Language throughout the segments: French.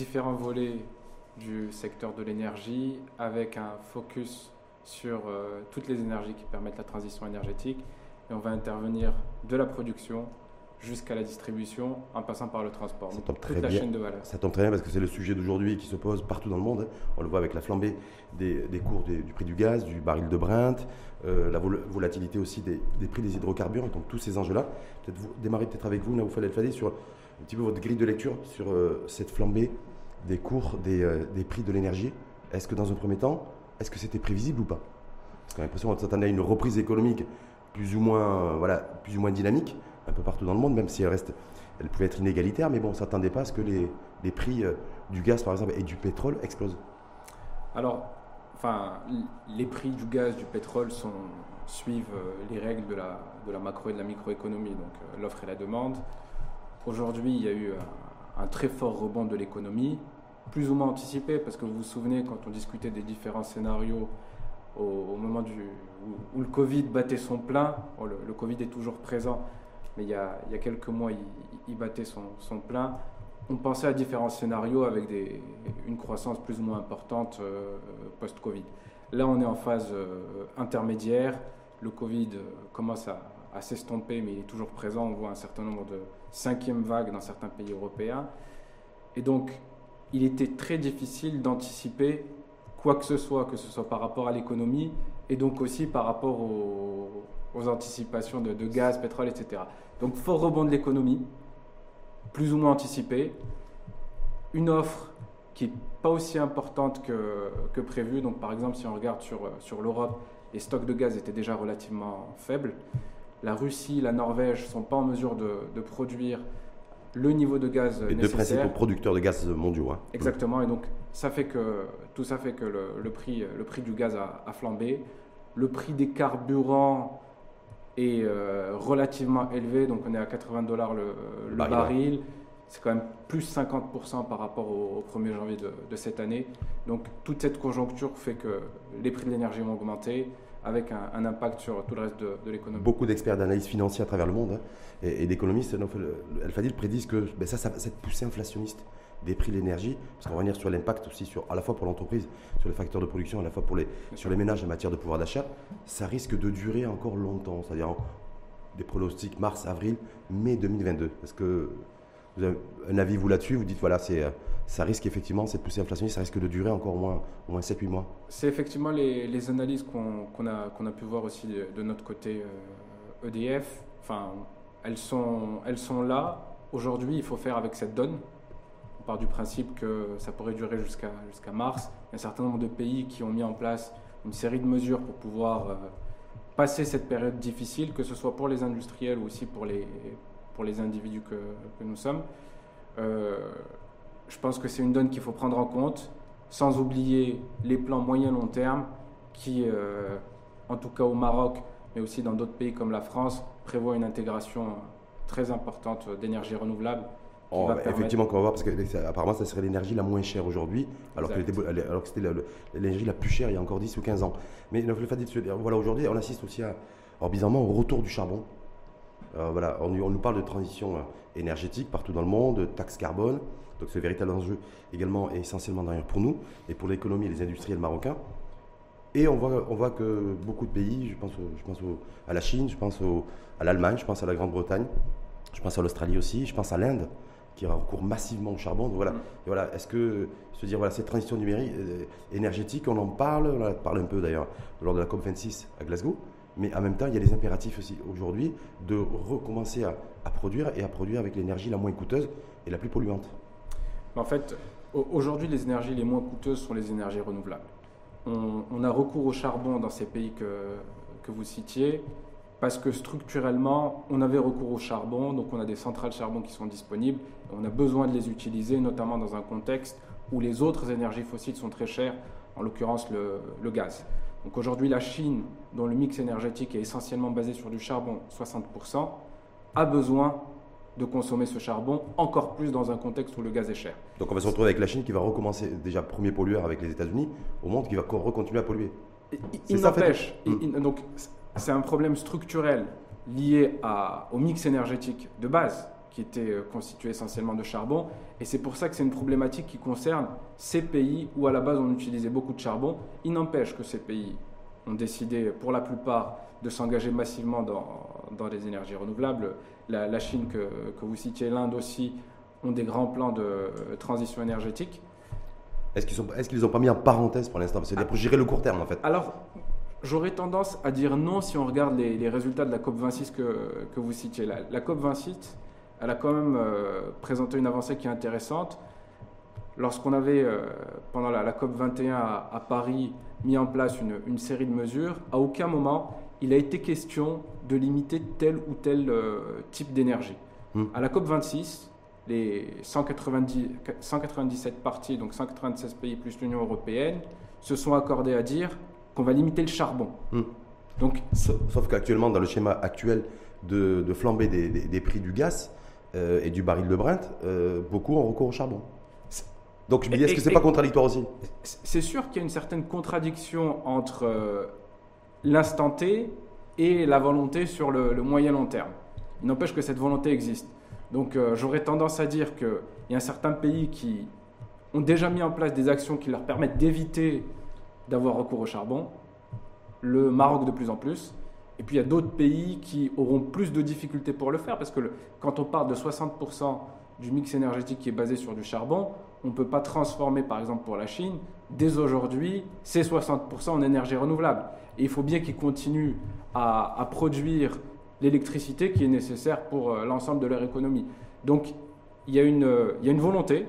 différents volets du secteur de l'énergie avec un focus sur euh, toutes les énergies qui permettent la transition énergétique. Et on va intervenir de la production jusqu'à la distribution en passant par le transport. Ça tombe très bien. Ça tombe très bien parce que c'est le sujet d'aujourd'hui qui se pose partout dans le monde. On le voit avec la flambée des, cours du prix du gaz, du baril de Brent, euh, la volatilité aussi des, prix des hydrocarbures, et donc tous ces enjeux-là. Peut-être démarrer peut-être avec vous, Naoufal El Fadi, sur un petit peu votre grille de lecture sur euh, cette flambée des cours des, euh, des prix de l'énergie. Est-ce que dans un premier temps, est-ce que c'était prévisible ou pas? Parce qu'on a l'impression qu'on s'attendait à une reprise économique plus ou moins, voilà, plus ou moins dynamique un peu partout dans le monde, même si elle reste, elle pouvait être inégalitaire, mais bon, on ne s'attendait pas à ce que les, les prix euh, du gaz, par exemple, et du pétrole explosent. Alors, enfin, les prix du gaz, du pétrole suivent euh, les règles de la, de la macro et de la microéconomie, donc euh, l'offre et la demande. Aujourd'hui, il y a eu un, très fort rebond de l'économie, plus ou moins anticipé, parce que vous vous souvenez, quand on discutait des différents scénarios au, moment où, le Covid battait son plein, le, Covid est toujours présent, mais il y a, quelques mois, il, battait son, plein. On pensait à différents scénarios avec une croissance plus ou moins importante euh, post-Covid. Là, on est en phase euh, intermédiaire. Le Covid euh, commence à s'estomper, mais il est toujours présent. On voit un certain nombre de cinquième vagues dans certains pays européens. Et donc, il était très difficile d'anticiper quoi que ce soit, que ce soit par rapport à l'économie et donc aussi par rapport aux, aux anticipations de, gaz, pétrole, etc. Donc fort rebond de l'économie, plus ou moins anticipé, une offre qui n'est pas aussi importante que, que, prévu. Donc par exemple, si on regarde sur, sur l'Europe, les stocks de gaz étaient déjà relativement faibles. La Russie, la Norvège ne sont pas en mesure de, de produire le niveau de gaz Les deux principaux producteurs de gaz mondiaux. Hein. Exactement, et donc ça fait que, tout ça fait que le, le prix, le prix du gaz a, a, flambé. Le prix des carburants est euh, relativement élevé, donc on est à 80 dollars le, baril. C'est quand même plus 50% par rapport au, 1er janvier de, cette année. Donc toute cette conjoncture fait que les prix de l'énergie vont augmenter avec un, impact sur tout le reste de, l'économie. Beaucoup d'experts d'analyse financière à travers le monde hein, et, d'économistes, El Fadil prédisent que ben ça, ça, cette poussée inflationniste des prix de l'énergie, parce qu'on va revenir sur l'impact aussi, sur, à la fois pour l'entreprise, sur les facteurs de production, à la fois pour les, sur les ménages en matière de pouvoir d'achat, ça risque de durer encore longtemps, c'est-à-dire des pronostics mars, avril, mai 2022. Est-ce que vous avez un avis vous là-dessus Vous dites voilà, c'est, ça risque effectivement, cette poussée inflationniste, ça risque de durer encore au moins, moins 7-8 mois C'est effectivement les, analyses qu'on, a, pu voir aussi de, notre côté EDF. Euh, e enfin, elles sont, là. Aujourd'hui, il faut faire avec cette donne on part du principe que ça pourrait durer jusqu'à mars. Il y a un certain nombre de pays qui ont mis en place une série de mesures pour pouvoir euh, passer cette période difficile, que ce soit pour les industriels ou aussi pour les, individus que, que nous sommes. Euh, je pense que c'est une donne qu'il faut prendre en compte, sans oublier les plans moyen-long terme qui, euh, en tout cas au Maroc, mais aussi dans d'autres pays comme la France, prévoient une intégration très importante d'énergie renouvelable effectivement, qu'on va voir, parce que apparemment, ça serait l'énergie la moins chère aujourd'hui, alors, alors, que c'était l'énergie la plus chère il y a encore 10 ou 15 ans. Mais le fait de voilà, aujourd'hui, on assiste aussi à, alors, bizarrement au retour du charbon. Euh, voilà, on, nous parle de transition euh, énergétique partout dans le monde, de taxe carbone. Donc, c'est un véritable enjeu également et essentiellement d'ailleurs pour nous et pour l'économie et les industriels marocains. Et on voit, on voit que beaucoup de pays, je pense, je pense à la Chine, je pense à l'Allemagne, je pense à la Grande-Bretagne, je pense à l'Australie aussi, je pense à l'Inde, qui recourt massivement au charbon. Donc voilà, mm. voilà est-ce que se dire voilà cette transition numérique euh, énergétique, on en parle, on en parle un peu d'ailleurs lors de la COP 26 à Glasgow, mais en même temps il y a des impératifs aussi aujourd'hui de recommencer à, produire et à produire avec l'énergie la moins coûteuse et la plus polluante. En fait, aujourd'hui les énergies les moins coûteuses sont les énergies renouvelables. On, a recours au charbon dans ces pays que, que vous citiez parce que structurellement, on avait recours au charbon, donc on a des centrales charbon qui sont disponibles, et on a besoin de les utiliser, notamment dans un contexte où les autres énergies fossiles sont très chères, en l'occurrence le, gaz. Donc aujourd'hui, la Chine, dont le mix énergétique est essentiellement basé sur du charbon, 60%, a besoin de consommer ce charbon encore plus dans un contexte où le gaz est cher. Donc on va se retrouver avec la Chine qui va recommencer déjà premier pollueur avec les États-Unis, au monde qui va recontinuer à polluer. Il n'empêche. Donc c'est un problème structurel lié au mix énergétique de base. qui était constitué essentiellement de charbon. Et c'est pour ça que c'est une problématique qui concerne ces pays où à la base on utilisait beaucoup de charbon. Il n'empêche que ces pays ont décidé pour la plupart de s'engager massivement dans, dans les énergies renouvelables. La, Chine que, que, vous citiez, l'Inde aussi, ont des grands plans de transition énergétique. Est-ce qu'ils n'ont est pas mis en parenthèse pour l'instant? C'est-à-dire pour gérer le court terme en fait Alors, j'aurais tendance à dire non si on regarde les, résultats de la COP26 que, que vous citiez. La, la COP26, elle a quand même euh, présenté une avancée qui est intéressante. Lorsqu'on avait, euh, pendant la, COP 21 à, Paris, mis en place une, série de mesures, à aucun moment il a été question de limiter tel ou tel euh, type d'énergie. Hmm. À la COP 26, les 190, 197 parties, donc 196 pays plus l'Union européenne, se sont accordés à dire qu'on va limiter le charbon. Hmm. Donc, sauf, qu'actuellement, dans le schéma actuel de, flambée des, prix du gaz euh, et du baril de Brent, beaucoup ont recours au charbon. Donc je me dis, est-ce que c'est pas contradictoire aussi? C'est sûr qu'il y a une certaine contradiction entre euh, l'instant T et la volonté sur le, moyen long terme. Il n'empêche que cette volonté existe. Donc euh, j'aurais tendance à dire qu'il y a certains pays qui ont déjà mis en place des actions qui leur permettent d'éviter d'avoir recours au charbon, le Maroc de plus en plus, et puis il y a d'autres pays qui auront plus de difficultés pour le faire, parce que quand on parle de 60% du mix énergétique qui est basé sur du charbon, on ne peut pas transformer, par exemple pour la Chine, dès aujourd'hui, ces 60% en énergie renouvelable. Et il faut bien qu'ils continuent à, produire l'électricité qui est nécessaire pour euh, l'ensemble de leur économie. Donc il y, a une, il y a une volonté,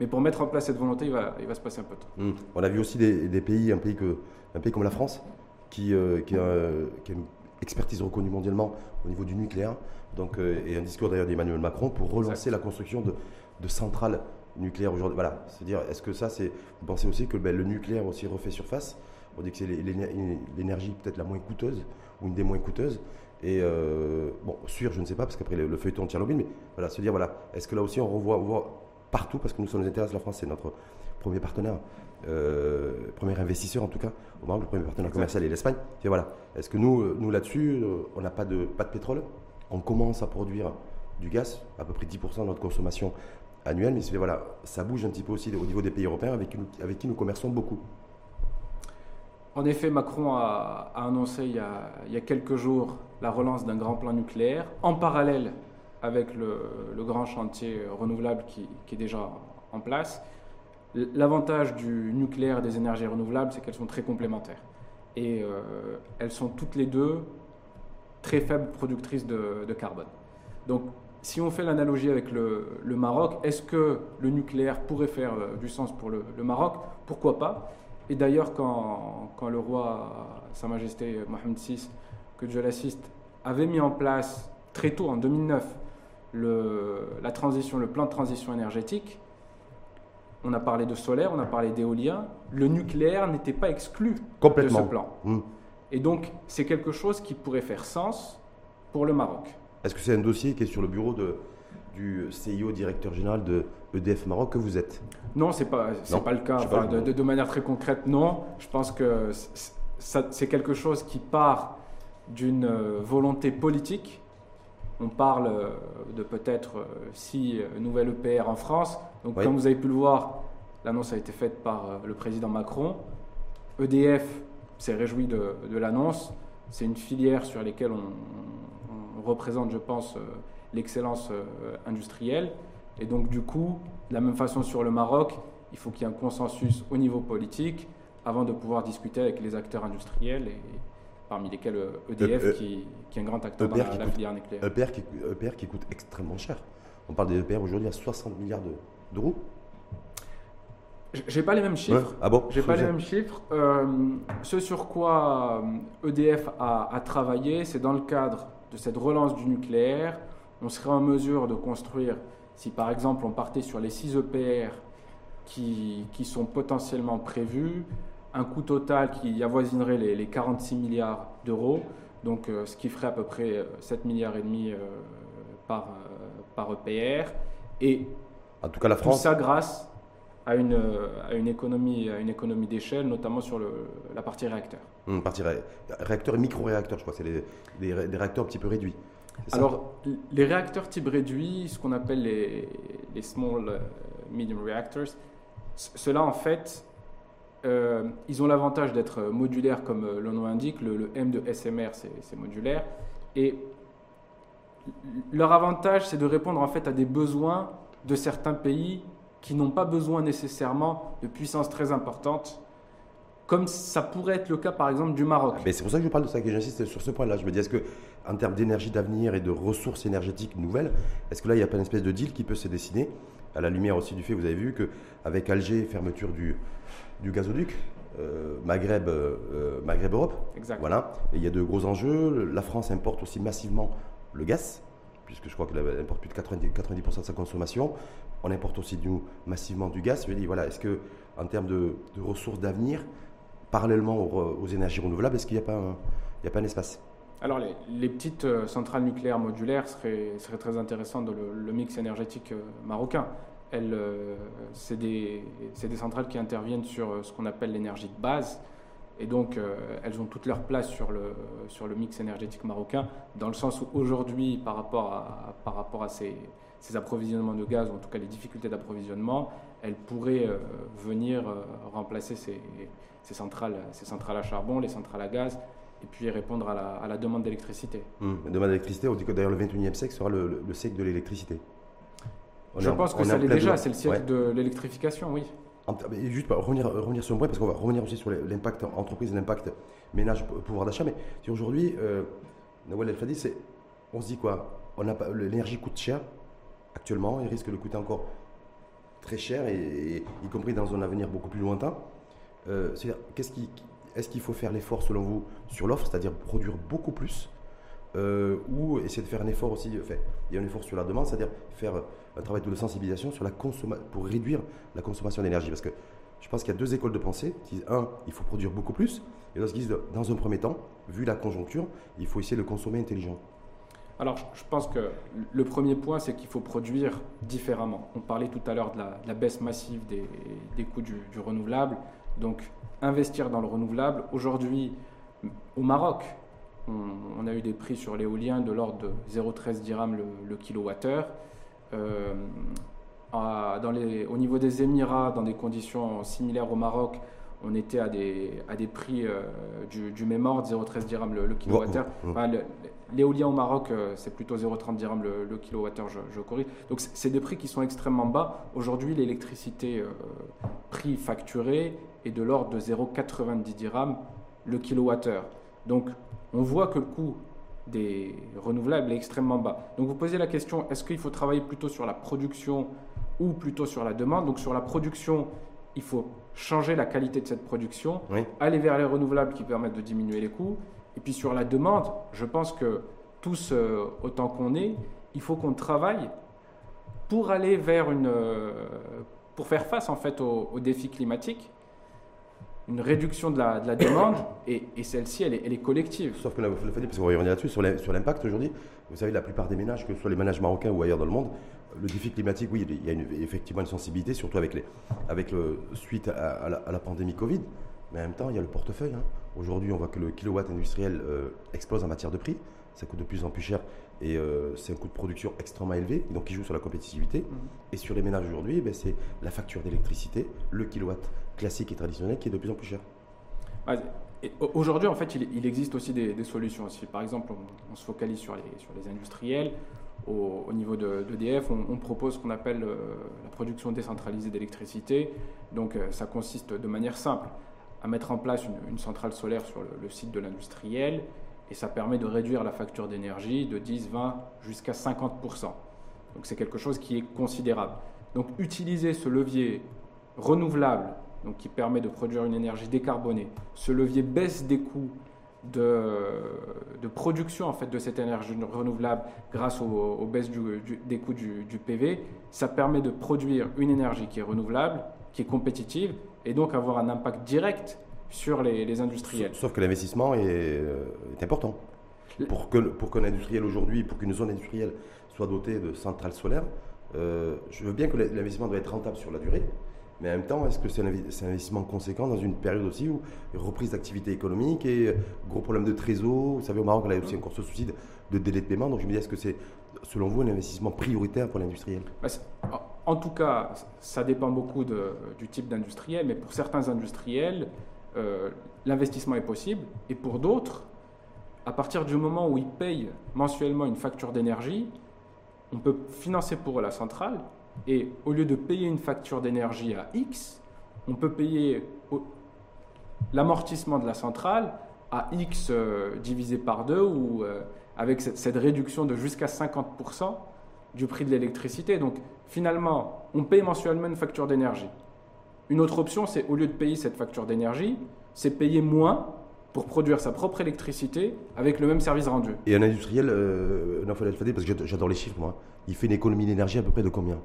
mais pour mettre en place cette volonté, il va, il va se passer un peu de temps. Mmh. On a vu aussi des, pays, un pays, que, un pays comme la France, qui, euh, qui, a, une expertise reconnue mondialement au niveau du nucléaire, donc, euh, et un discours d'ailleurs d'Emmanuel Macron pour relancer la construction de, de centrales nucléaire aujourd'hui. Voilà, c'est-à-dire, est-ce que ça, c'est. Vous pensez aussi que ben, le nucléaire aussi refait surface On dit que c'est l'énergie peut-être la moins coûteuse, ou une des moins coûteuses. Et euh, bon, sûr, je ne sais pas, parce qu'après le, feuilleton de Tchernobyl, mais voilà, se dire, voilà, est-ce que là aussi on revoit, on voit partout, parce que nous, ça nous intéresse, la France, c'est notre premier partenaire, euh, premier investisseur en tout cas, au Maroc, le premier partenaire commercial est l'Espagne. Et voilà, est-ce que nous, nous là-dessus, euh, on n'a pas de, pas de pétrole? On commence à produire du gaz, à peu près 10% de notre consommation annuel, mais voilà, ça bouge un petit peu aussi au niveau des pays européens avec, qui nous commerçons beaucoup. En effet, Macron a, annoncé il y a, quelques jours la relance d'un grand plan nucléaire, en parallèle avec le, grand chantier renouvelable qui, est déjà en place. L'avantage du nucléaire et des énergies renouvelables, c'est qu'elles sont très complémentaires. Et euh, elles sont toutes les deux très faibles productrices de, carbone. Donc si on fait l'analogie avec le, Maroc, est-ce que le nucléaire pourrait faire euh, du sens pour le, Maroc? Pourquoi pas? Et d'ailleurs, quand, le roi, Sa Majesté Mohamed VI, que Dieu l'assiste, avait mis en place très tôt, en 2009, le, la transition, le plan de transition énergétique, on a parlé de solaire, on a parlé d'éolien, le nucléaire n'était pas exclu de ce plan. Mmh. Et donc, c'est quelque chose qui pourrait faire sens pour le Maroc. Est-ce que c'est un dossier qui est sur le bureau de, du CIO, directeur général de EDF Maroc, que vous êtes Non, ce n'est pas, pas le cas. de, manière très concrète, non. Je pense que c'est quelque chose qui part d'une euh, volonté politique. On parle euh, de peut-être euh, six nouvelles EPR en France. Donc, comme vous avez pu le voir, l'annonce a été faite par le président Macron. EDF s'est réjoui de, de l'annonce. C'est une filière sur laquelle on, représente, je pense, l'excellence industrielle. Et donc, du coup, de la même façon sur le Maroc, il faut qu'il y ait un consensus au niveau politique avant de pouvoir discuter avec les acteurs industriels, et, parmi lesquels EDF, euh, e qui, qui, est un grand acteur dans la, filière nucléaire. EPR qui, EPR qui coûte extrêmement cher. On parle des EPR aujourd'hui à 60 milliards d'euros. J'ai pas les mêmes chiffres. Ah bon J'ai pas les mêmes chiffres. ce sur quoi EDF a, a travaillé, c'est dans le cadre de cette relance du nucléaire, on serait en mesure de construire, si par exemple on partait sur les 6 EPR qui, qui sont potentiellement prévus, un coût total qui avoisinerait les, 46 milliards d'euros, donc euh, ce qui ferait à peu près 7 euh, milliards et demi euh, par, par EPR. Et en tout cas, la France. Tout ça grâce à une, à une économie, à une économie d'échelle, notamment sur le, la partie réacteur. Hum, partie réacteur et micro-réacteur, je crois, c'est des, réacteurs un petit peu réduits. Alors, les réacteurs type réduit, ce qu'on appelle les, les small euh, medium reactors, ceux-là, en fait, euh, ils ont l'avantage d'être modulaires, comme euh, le nom indique. Le, M de SMR, c'est modulaire. Et leur avantage, c'est de répondre en fait à des besoins de certains pays qui n'ont pas besoin nécessairement de puissance très importante, comme ça pourrait être le cas par exemple du Maroc. Mais c'est pour ça que je parle de ça, que j'insiste sur ce point-là. Je me dis, est-ce que en termes d'énergie d'avenir et de ressources énergétiques nouvelles, est-ce que là, il n'y a pas une espèce de deal qui peut se dessiner à la lumière aussi du fait, vous avez vu qu'avec Alger, fermeture du, du gazoduc, euh, Maghreb, euh, euh, Maghreb Europe. Voilà. Et il y a de gros enjeux. La France importe aussi massivement le gaz, puisque je crois qu'elle importe plus de 90%, 90 de sa consommation. On importe aussi du, massivement du gaz. Je dis, voilà, est-ce que en termes de, ressources d'avenir, parallèlement aux, énergies renouvelables, est-ce qu'il n'y a, pas un, a pas un espace? Alors, les, petites centrales nucléaires modulaires seraient, très intéressantes dans le mix énergétique marocain. Euh, c'est des, centrales qui interviennent sur euh, ce qu'on appelle l'énergie de base. Et donc, euh, elles ont toute leur place sur le, sur le mix énergétique marocain, dans le sens où aujourd'hui, par rapport à, par rapport à ces, approvisionnements de gaz, ou en tout cas les difficultés d'approvisionnement, elles pourraient venir remplacer ces, centrales, ces centrales à charbon, les centrales à gaz, et puis répondre à la, à la demande d'électricité. Hum, la demande d'électricité, on dit que d'ailleurs le 21e siècle sera le, le siècle de l'électricité. Je pense que ça l'est déjà, c'est le siècle de l'électrification, oui. Juste pour revenir, revenir sur un point, parce qu'on va revenir aussi sur l'impact entreprise, l'impact ménage, pouvoir d'achat. Mais si aujourd'hui, euh, Nawal El Fadi, on se dit quoi? L'énergie coûte cher actuellement, il risque de coûter encore très cher, et, y compris dans un avenir beaucoup plus lointain. Euh, est-ce qu'il est qu'il faut faire l'effort, selon vous, sur l'offre, c'est-à-dire produire beaucoup plus euh, ou essayer de faire un effort aussi, enfin, il y a un effort sur la demande, c'est-à-dire faire un travail de sensibilisation sur la pour réduire la consommation d'énergie? Parce que je pense qu'il y a deux écoles de pensée qui disent, un, il faut produire beaucoup plus, et d'autres qui disent, dans un premier temps, vu la conjoncture, il faut essayer de consommer intelligent. Alors, je pense que le premier point, c'est qu'il faut produire différemment. On parlait tout à l'heure de, la, baisse massive des, coûts du, renouvelable. Donc, investir dans le renouvelable. Aujourd'hui, au Maroc, on, a eu des prix sur l'éolien de l'ordre de 0,13 dirhams le, kilowattheure. Euh, au niveau des Émirats, dans des conditions similaires au Maroc, on était à des, à des prix euh, du, même ordre, 0,13 dirhams le, kilowattheure. L'éolien au Maroc, euh, c'est plutôt 0,30 dirhams le, kilowattheure, je, je, corrige. Donc c'est des prix qui sont extrêmement bas. Aujourd'hui, l'électricité prix facturé est de l'ordre de 0,90 dirhams le kilowattheure. Donc on voit que le coût des renouvelables est extrêmement bas. Donc vous posez la question, est-ce qu'il faut travailler plutôt sur la production ou plutôt sur la demande? Donc sur la production, il faut changer la qualité de cette production, aller vers les renouvelables qui permettent de diminuer les coûts. Et puis sur la demande, je pense que tous, euh, autant qu'on est, il faut qu'on travaille pour aller vers une... Euh, pour faire face en fait aux défis climatiques une réduction de la, demande et, celle-ci, elle, est, collective. Sauf que là, vous le parce qu'on va y revenir là-dessus, sur l'impact aujourd'hui. Vous savez, la plupart des ménages, que ce soit les ménages marocains ou ailleurs dans le monde, le défi climatique, oui, il y a effectivement une sensibilité, surtout avec, les, avec le, suite à, la, pandémie Covid. Mais en même temps, il y a le portefeuille. Hein. Aujourd'hui, on voit que le kilowatt industriel euh, explose en matière de prix. Ça coûte de plus en plus cher et euh, c'est un coût de production extrêmement élevé, donc qui joue sur la compétitivité. Mhm. Et sur les ménages aujourd'hui, ben, c'est la facture d'électricité, le kilowatt classique et traditionnel qui est de plus en plus cher. Aujourd'hui, en fait, il, existe aussi des, solutions. Si par exemple, on, se focalise sur les, sur les industriels, au, niveau d'EDF, on, on, propose ce qu'on appelle euh, la production décentralisée d'électricité. Donc, euh, ça consiste de manière simple à mettre en place une, centrale solaire sur le site de l'industriel et ça permet de réduire la facture d'énergie de 10, 20 jusqu'à 50%. Donc c'est quelque chose qui est considérable. Donc utiliser ce levier renouvelable, donc qui permet de produire une énergie décarbonée, ce levier baisse des coûts de, de production en fait de cette énergie renouvelable grâce aux, baisses des coûts du, du PV, ça permet de produire une énergie qui est renouvelable, qui est compétitive et donc avoir un impact direct sur les, industriels. Sauf que l'investissement est, euh, important. Pour qu'un pour industriel aujourd'hui, pour qu'une zone industrielle soit dotée de centrales solaires, euh, je veux bien que l'investissement doit être rentable sur la durée, Mais en même temps, est-ce que c'est un, investissement conséquent dans une période aussi où reprise d'activité économique et gros problème de trésor? Vous savez, au Maroc, on a aussi encore ce souci de, délai de paiement. Donc je me dis, est-ce que c'est, selon vous, un investissement prioritaire pour l'industriel? Bah, En tout cas, ça dépend beaucoup du type d'industriel, mais pour certains industriels, euh, l'investissement est possible. Et pour d'autres, à partir du moment où ils payent mensuellement une facture d'énergie, on peut financer pour eux la centrale et au lieu de payer une facture d'énergie à X, on peut payer l'amortissement de la centrale à X euh, divisé par 2 ou euh, avec cette, réduction de jusqu'à 50% du prix de l'électricité. Donc finalement, on paye mensuellement une facture d'énergie. Une autre option, c'est au lieu de payer cette facture d'énergie, c'est payer moins pour produire sa propre électricité avec le même service rendu. Et un industriel, euh, non, parce que j'adore les chiffres, moi, il fait une économie d'énergie à peu près de combien?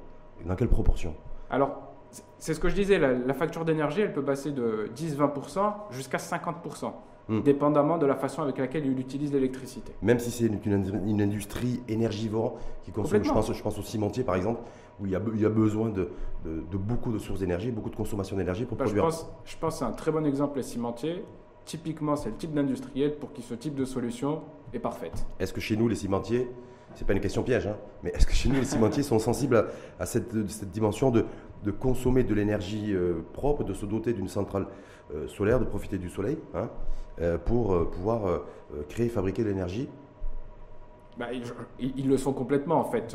Dans quelle proportion? Alors, c'est ce que je disais, la, facture d'énergie, elle peut passer de 10-20% jusqu'à 50%, hmm. dépendamment de la façon avec laquelle il utilise l'électricité. Même si c'est une, industrie énergivore qui consomme, je pense, je pense au cimentier par exemple, où il y a, il y a besoin de, de, beaucoup de sources d'énergie, beaucoup de consommation d'énergie pour bah, produire. Je pense, je pense à un très bon exemple, les cimentiers. Typiquement, c'est le type d'industriel pour qui ce type de solution est parfaite. Est-ce que chez nous, les cimentiers, c'est pas une question piège, hein, mais est-ce que chez nous, les cimentiers sont sensibles à, cette, dimension de, consommer de l'énergie euh, propre, de se doter d'une centrale euh, solaire, de profiter du soleil, hein, euh, pour pouvoir créer, fabriquer de l'énergie? Bah, ils, le sont complètement en fait.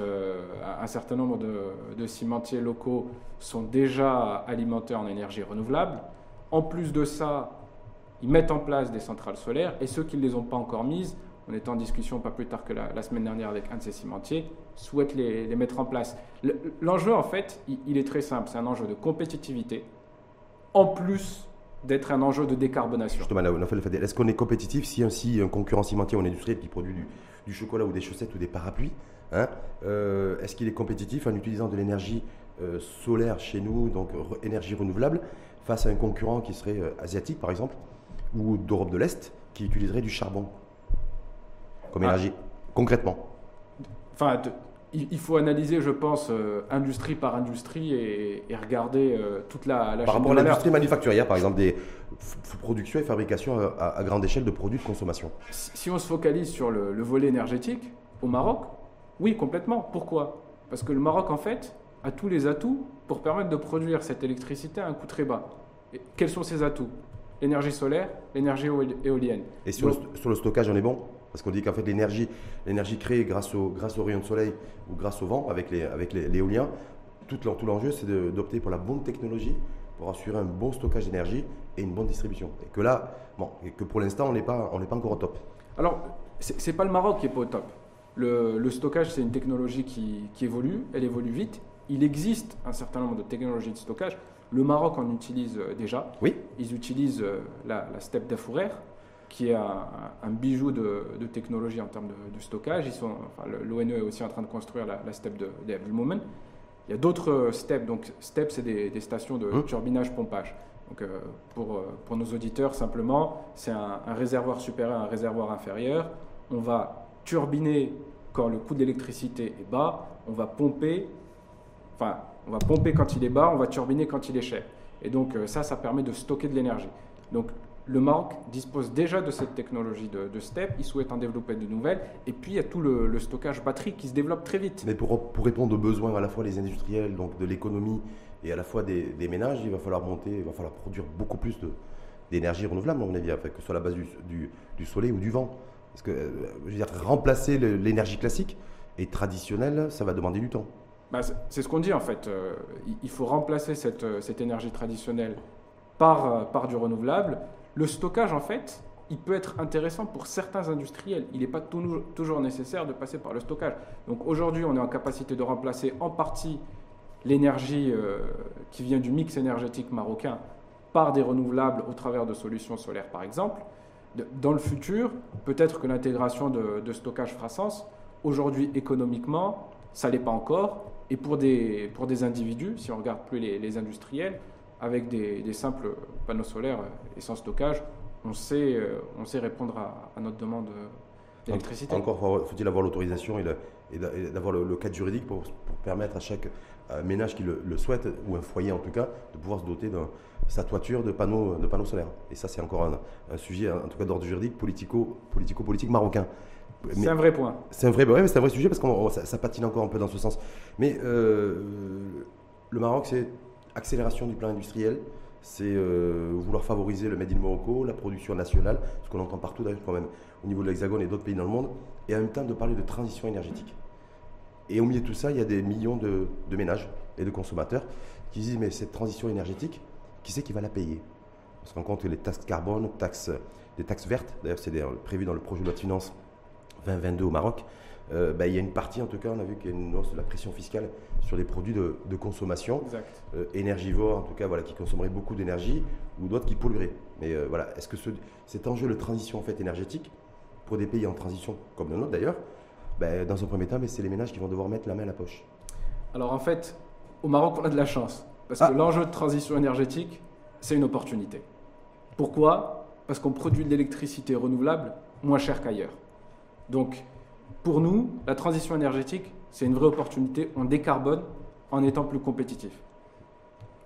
un certain nombre de, cimentiers locaux sont déjà alimentés en énergie renouvelable. En plus de ça, ils mettent en place des centrales solaires et ceux qui ne les ont pas encore mises on était en discussion pas plus tard que la, semaine dernière avec un de ces cimentiers, souhaite les, mettre en place. L'enjeu, en fait, il, est très simple. C'est un enjeu de compétitivité, en plus d'être un enjeu de décarbonation. Justement, est-ce qu'on est compétitif si un concurrent cimentier ou un industriel qui produit du, chocolat ou des chaussettes ou des parapluies, hein, euh, est-ce qu'il est compétitif en utilisant de l'énergie euh, solaire chez nous, donc énergie renouvelable, face à un concurrent qui serait euh, asiatique par exemple, ou d'Europe de l'Est, qui utiliserait du charbon? Comme ah. énergie, concrètement Enfin, il faut analyser, je pense, euh, industrie par industrie et, regarder euh, toute la, la Par rapport à l'industrie manufacturière, par exemple, des productions et fabrications à, grande échelle de produits de consommation. Si, on se focalise sur le, volet énergétique, au Maroc, oui, complètement. Pourquoi? Parce que le Maroc, en fait, a tous les atouts pour permettre de produire cette électricité à un coût très bas. Et quels sont ces atouts? L'énergie solaire, l'énergie éolienne. Et sur, le, sur le stockage, on est bon? Parce qu'on dit qu'en fait, l'énergie, l'énergie créée grâce au, grâce au rayon de soleil ou grâce au vent avec, les, avec l'éolien, tout, l'enjeu, c'est d'opter pour la bonne technologie pour assurer un bon stockage d'énergie et une bonne distribution. Et que là, bon, et que pour l'instant, on n'est pas, on pas encore au top. Alors, c'est, n'est pas le Maroc qui est pas au top. Le, stockage, c'est une technologie qui, évolue, elle évolue vite. Il existe un certain nombre de technologies de stockage. Le Maroc en utilise euh, déjà. Oui. Ils utilisent euh, la, la steppe d'Afourer qui est un, bijou de, technologie en termes de, stockage. Ils sont, enfin, L'ONE est aussi en train de construire la, la step de, de Moment. Il y a d'autres steps. Donc, steps, c'est des, stations de mmh. turbinage-pompage. Donc, euh, pour, euh, pour, nos auditeurs, simplement, c'est un, réservoir supérieur, un réservoir inférieur. On va turbiner quand le coût d'électricité est bas. On va pomper, enfin, on va pomper quand il est bas, on va turbiner quand il est cher. Et donc, euh, ça, ça permet de stocker de l'énergie. Donc, le Maroc dispose déjà de cette technologie de, STEP, il souhaite en développer de nouvelles, et puis il y a tout le, stockage batterie qui se développe très vite. Mais pour, répondre aux besoins à la fois des industriels, donc de l'économie, et à la fois des, ménages, il va falloir monter, il va falloir produire beaucoup plus d'énergie renouvelable, à mon avis, que ce soit à la base du, soleil ou du vent. Parce que, euh, je veux dire, remplacer l'énergie classique et traditionnelle, ça va demander du temps. Bah, c'est ce qu'on dit en fait. Euh, il faut remplacer cette, euh, cette énergie traditionnelle par, par du renouvelable le stockage, en fait, il peut être intéressant pour certains industriels. Il n'est pas toujours nécessaire de passer par le stockage. Donc aujourd'hui, on est en capacité de remplacer en partie l'énergie euh, qui vient du mix énergétique marocain par des renouvelables au travers de solutions solaires, par exemple. dans le futur, peut-être que l'intégration de, stockage fera sens. Aujourd'hui, économiquement, ça n'est pas encore. Et pour des, pour des individus, si on regarde plus les industriels, avec des, simples panneaux solaires et sans stockage, on sait, euh, on sait répondre à, notre demande d'électricité. Encore faut-il avoir l'autorisation et, d'avoir le, cadre juridique pour, permettre à chaque ménage qui le, souhaite, ou un foyer en tout cas, de pouvoir se doter de sa toiture de panneaux, de panneaux solaires. Et ça, c'est encore un, sujet, en tout cas d'ordre juridique, politico-politique marocain. C'est un vrai point. C'est un vrai, ouais, c'est un vrai sujet parce que ça, ça, patine encore un peu dans ce sens. Mais euh, le Maroc, c'est accélération du plan industriel, c'est euh, vouloir favoriser le Made in Morocco, la production nationale, ce qu'on entend partout d'ailleurs quand même au niveau de l'Hexagone et d'autres pays dans le monde, et en même temps de parler de transition énergétique. Et au milieu de tout ça, il y a des millions de, ménages et de consommateurs qui disent mais cette transition énergétique, qui c'est qui va la payer? On se rend compte que les taxes carbone, des taxes vertes, d'ailleurs c'est prévu dans le projet de loi de finances 2022 au Maroc, euh, bah, il y a une partie, en tout cas, on a vu qu'il y a une hausse de la pression fiscale sur les produits de, consommation, euh, énergivores, en tout cas, voilà, qui consommeraient beaucoup d'énergie, ou d'autres qui pollueraient. Mais euh, voilà, est-ce que cet enjeu de transition en fait, énergétique, pour des pays en transition, comme le nôtre d'ailleurs, bah, dans un premier temps, c'est les ménages qui vont devoir mettre la main à la poche Alors en fait, au Maroc, on a de la chance, parce que ah. l'enjeu de transition énergétique, c'est une opportunité. Pourquoi? Parce qu'on produit de l'électricité renouvelable moins cher qu'ailleurs. Donc, pour nous, la transition énergétique, c'est une vraie opportunité. On décarbone en étant plus compétitif.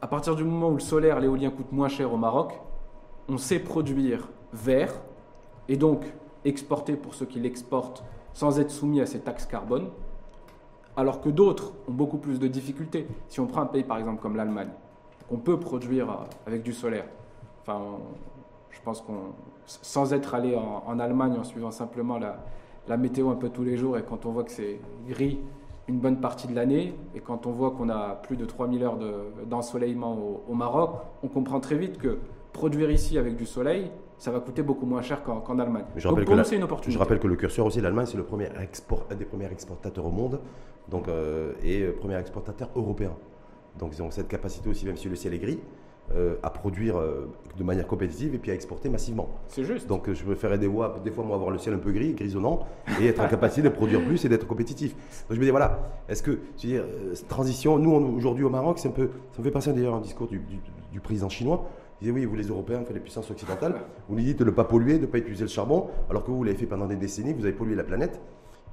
À partir du moment où le solaire, l'éolien coûte moins cher au Maroc, on sait produire vert et donc exporter pour ceux qui l'exportent sans être soumis à ces taxes carbone, alors que d'autres ont beaucoup plus de difficultés. Si on prend un pays par exemple comme l'Allemagne, on peut produire avec du solaire. Enfin, je pense qu'on, sans être allé en Allemagne en suivant simplement la, la météo un peu tous les jours et quand on voit que c'est gris une bonne partie de l'année et quand on voit qu'on a plus de 3000 heures d'ensoleillement au, Maroc, on comprend très vite que produire ici avec du soleil, ça va coûter beaucoup moins cher qu'en Allemagne. Je donc pour nous, c'est une opportunité. Je rappelle que le curseur aussi, l'Allemagne, c'est le premier export, un des premiers exportateurs au monde donc, euh, et euh, premier exportateur européen. Donc ils ont cette capacité aussi, même si le ciel est gris, euh, à produire euh, de manière compétitive et puis à exporter massivement. C'est juste. Donc euh, je préférais des, fois, des fois moi avoir le ciel un peu gris, grisonnant, et être en capacité de produire plus et d'être compétitif. Donc je me dis voilà, est-ce que tu dire, cette transition, nous aujourd'hui au Maroc, c'est un peu, ça me fait penser d'ailleurs un discours du, du, président chinois. Il disait oui, vous les Européens, les puissances occidentales, vous nous dites de ne pas polluer, de ne pas utiliser le charbon, alors que vous, vous l'avez fait pendant des décennies, vous avez pollué la planète.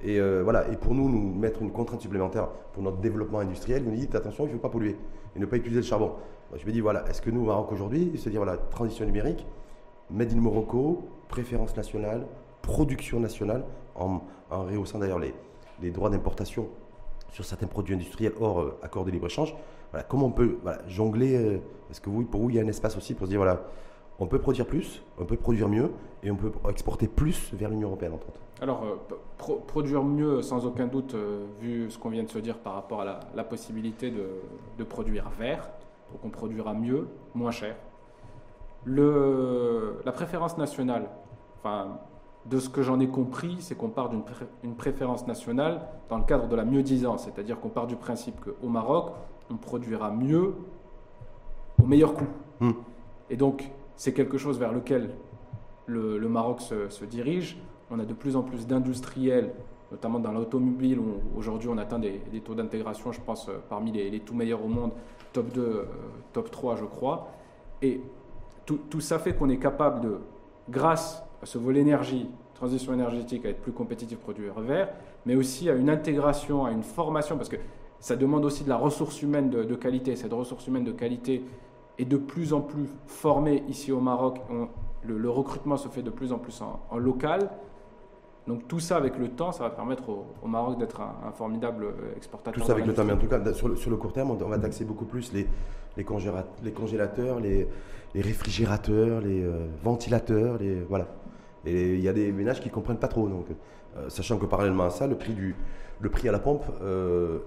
Et voilà, et pour nous, nous mettre une contrainte supplémentaire pour notre développement industriel, vous nous dites attention, il ne faut pas polluer et ne pas utiliser le charbon je me dis, voilà, est-ce que nous, au Maroc aujourd'hui, c'est-à-dire voilà, transition numérique, Made in Morocco, préférence nationale, production nationale, en, en rehaussant d'ailleurs les, droits d'importation sur certains produits industriels hors euh, accord de libre-échange, voilà, comment on peut jongler euh, Est-ce que vous, pour vous, il y a un espace aussi pour se dire, voilà, on peut produire plus, on peut produire mieux, et on peut exporter plus vers l'Union européenne, entre autres. Alors, euh, produire mieux, sans aucun doute, vu ce qu'on vient de se dire par rapport à la, possibilité de, de, produire vert, donc on produira mieux, moins cher. Le, la préférence nationale, enfin, de ce que j'en ai compris, c'est qu'on part d'une préférence nationale dans le cadre de la mieux-disance, c'est-à-dire qu'on part du principe qu'au Maroc, on produira mieux au meilleur coût. Hmm. Et donc, c'est quelque chose vers lequel le, Maroc se, dirige. On a de plus en plus d'industriels, notamment dans l'automobile, où aujourd'hui on atteint des, taux d'intégration, je pense, parmi les, les, tout meilleurs au monde, top 2, euh, top 3, je crois. Et tout, tout ça fait qu'on est capable de, grâce à ce volet énergie, transition énergétique, à être plus compétitif, produire vert, mais aussi à une intégration, à une formation, parce que ça demande aussi de la ressource humaine de, qualité. Cette ressource humaine de qualité est de plus en plus formée ici au Maroc. le, recrutement se fait de plus en plus en local. Donc tout ça avec le temps, ça va permettre au, Maroc d'être un, formidable euh, exportateur. Tout ça avec le temps, mais en tout cas, sur le, court terme, on va taxer beaucoup plus les, les, congélateurs, les, réfrigérateurs, les euh, ventilateurs, les, voilà. Et il y a des ménages qui ne comprennent pas trop. Donc, euh, sachant que parallèlement à ça, le prix, du, le prix à la pompe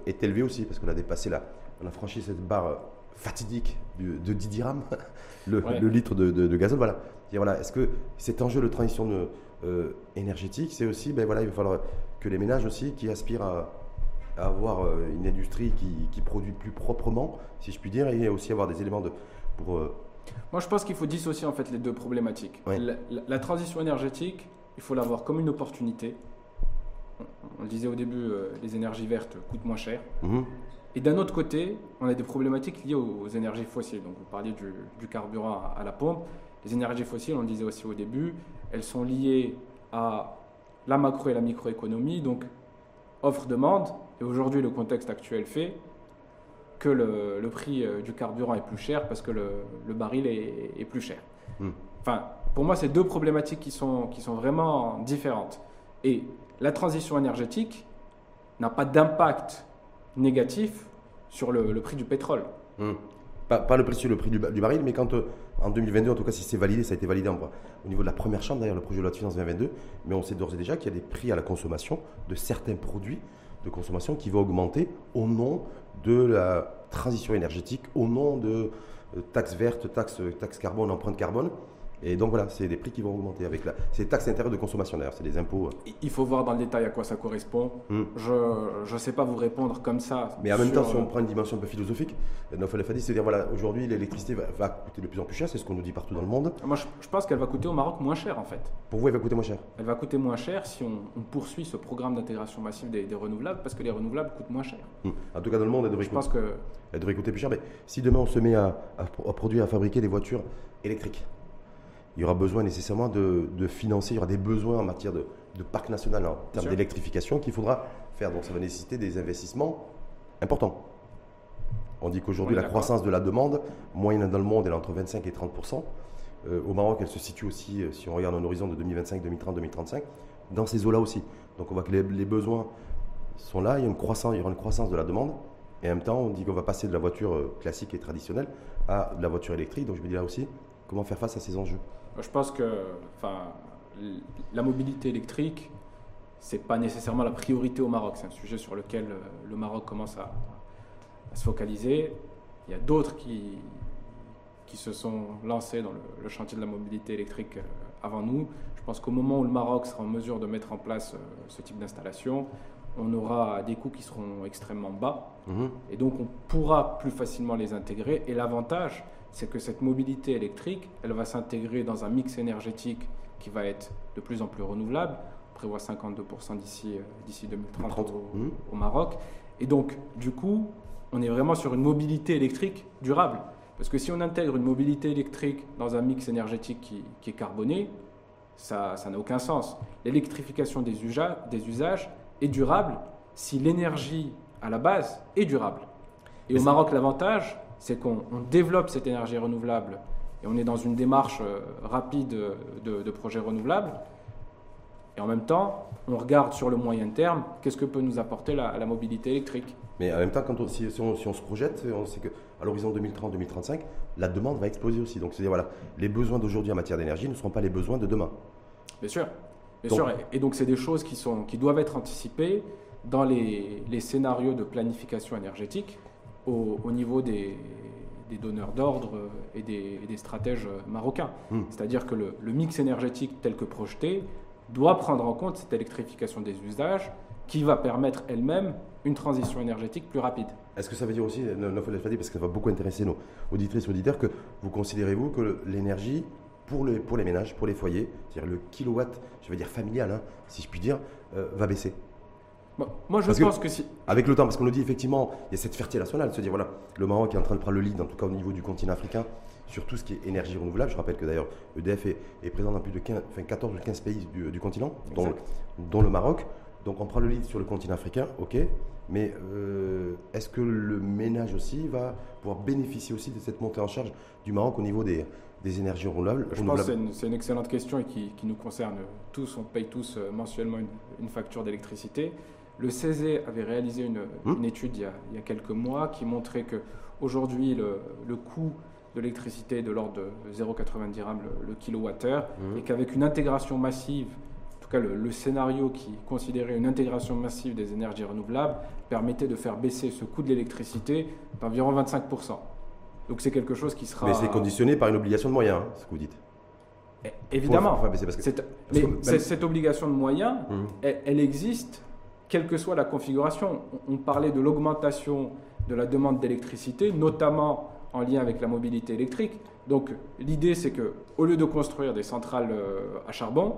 est élevé aussi, parce qu'on a dépassé la, on a franchi cette barre fatidique de 10 dirhams, le, litre de, de, gazole. Voilà. voilà. Est-ce que cet enjeu de transition de euh, énergétique, c'est aussi, ben voilà, il va falloir que les ménages aussi qui aspirent à, avoir euh, une industrie qui, produit plus proprement, si je puis dire, et aussi avoir des éléments de, pour... Euh, Moi, je pense qu'il faut dissocier en fait les deux problématiques. La, transition énergétique, il faut la voir comme une opportunité. On, le disait au début, les énergies vertes coûtent moins cher. Mhm. Et d'un autre côté, on a des problématiques liées aux, énergies fossiles. Donc, vous parliez du, carburant à, la pompe. Les énergies fossiles, on le disait aussi au début, elles sont liées à la macro et la microéconomie, donc offre-demande. Et aujourd'hui, le contexte actuel fait que le, prix euh, du carburant est plus cher parce que le, baril est, plus cher. Hmm. Enfin, pour moi, c'est deux problématiques qui sont, qui sont vraiment différentes. Et la transition énergétique n'a pas d'impact négatif sur le, prix du pétrole. Hmm. Pas, le prix sur le prix du, baril, mais quand euh, en 2022, en tout cas, si c'est validé, ça a été validé au niveau de la première chambre, d'ailleurs, le projet de loi de finances 2022, mais on sait d'ores et déjà qu'il y a des prix à la consommation de certains produits de consommation qui vont augmenter au nom de la transition énergétique, au nom de euh, taxes vertes, taxes, taxes carbone, empreinte carbone. Et donc voilà, c'est des prix qui vont augmenter avec la. C'est taxes intérieures de consommation d'ailleurs, c'est des impôts. Euh. Il faut voir dans le détail à quoi ça correspond. Hmm. Je ne sais pas vous répondre comme ça. Mais en même temps, si on prend une dimension un peu philosophique, Fadi, c'est-à-dire voilà, aujourd'hui l'électricité va, coûter de plus en plus cher, c'est ce qu'on nous dit partout dans le monde. Moi je, pense qu'elle va coûter au Maroc moins cher en fait. Pour vous, elle va coûter moins cher? Elle va coûter moins cher si on, poursuit ce programme d'intégration massive des, renouvelables parce que les renouvelables coûtent moins cher. Hmm. En tout cas, dans le monde, elle devrait, je pense que... elle devrait coûter plus cher. Mais si demain on se met à, à produire, à fabriquer des voitures électriques, il y aura besoin nécessairement de, financer, il y aura des besoins en matière de, parc national, en termes d'électrification qu'il faudra faire. Donc ça va nécessiter des investissements importants. On dit qu'aujourd'hui, la croissance de la demande moyenne dans le monde est entre 25 et 30% euh, Au Maroc, elle se situe aussi, euh, si on regarde un horizon de 2025, 2030, 2035, dans ces eaux-là aussi. Donc on voit que les, besoins sont là, il y, a une croissance, il y aura une croissance de la demande. Et en même temps, on dit qu'on va passer de la voiture euh, classique et traditionnelle à de la voiture électrique. Donc je me dis là aussi, comment faire face à ces enjeux? Je pense que enfin, la mobilité électrique, c'est pas nécessairement la priorité au Maroc. C'est un sujet sur lequel euh, le Maroc commence à, se focaliser. Il y a d'autres qui, qui se sont lancés dans le, chantier de la mobilité électrique euh, avant nous. Je pense qu'au moment où le Maroc sera en mesure de mettre en place euh, ce type d'installation, on aura des coûts qui seront extrêmement bas. Mhm. Et donc on pourra plus facilement les intégrer. Et l'avantage, c'est que cette mobilité électrique, elle va s'intégrer dans un mix énergétique qui va être de plus en plus renouvelable. On prévoit 52% d'ici, euh, d'ici 2030 mmh. au, Maroc. Et donc, du coup, on est vraiment sur une mobilité électrique durable. Parce que si on intègre une mobilité électrique dans un mix énergétique qui, qui est carboné, ça n'a aucun sens. L'électrification des, des usages est durable si l'énergie à la base est durable. Et au Maroc, l'avantage, c'est qu'on développe cette énergie renouvelable et on est dans une démarche euh, rapide de, projets renouvelables. Et en même temps, on regarde sur le moyen terme, qu'est-ce que peut nous apporter la, mobilité électrique. Mais en même temps, quand on, si, on, se projette, on sait qu'à l'horizon 2030-2035, la demande va exploser aussi. Donc, c'est-à-dire, voilà, les besoins d'aujourd'hui en matière d'énergie ne seront pas les besoins de demain. Bien sûr. Bien sûr. Et donc, c'est des choses qui, sont, qui doivent être anticipées dans les, les scénarios de planification énergétique au, niveau des, donneurs d'ordre et des, stratèges marocains. Hmm. C'est-à-dire que le, mix énergétique tel que projeté doit prendre en compte cette électrification des usages qui va permettre elle-même une transition énergétique plus rapide. Est-ce que ça veut dire aussi, parce que ça va beaucoup intéresser nos auditrices et auditeurs, que vous considérez-vous que l'énergie pour, pour les ménages, pour les foyers, c'est-à-dire le kilowatt, je veux dire familial, hein, si je puis dire, euh, va baisser? Moi, je pense que, si. Avec le temps, parce qu'on nous dit effectivement, il y a cette fierté nationale de se dire voilà, le Maroc est en train de prendre le lead, en tout cas au niveau du continent africain, sur tout ce qui est énergie renouvelable. Je rappelle que d'ailleurs, EDF est, présent dans plus de 15, 14 ou 15 pays du, continent, dont, le Maroc. Donc on prend le lead sur le continent africain, ok, mais euh, est-ce que le ménage aussi va pouvoir bénéficier aussi de cette montée en charge du Maroc au niveau des, énergies renouvelables Je pense que c'est une, excellente question et qui, nous concerne tous. On paye tous euh, mensuellement une facture d'électricité. Le CESE avait réalisé une, hmm. étude il y, a, quelques mois qui montrait que aujourd'hui le, coût de l'électricité est de l'ordre de 0,90 dirhams le, kilowattheure hmm. et qu'avec une intégration massive, en tout cas le, scénario qui considérait une intégration massive des énergies renouvelables permettait de faire baisser ce coût de l'électricité d'environ 25%. Donc c'est quelque chose qui sera... Mais c'est conditionné par une obligation de moyens, hein, ce que vous dites. Eh, évidemment. mais cette obligation de moyens, hmm. elle existe quelle que soit la configuration. On, parlait de l'augmentation de la demande d'électricité, notamment en lien avec la mobilité électrique. Donc l'idée, c'est que au lieu de construire des centrales euh, à charbon,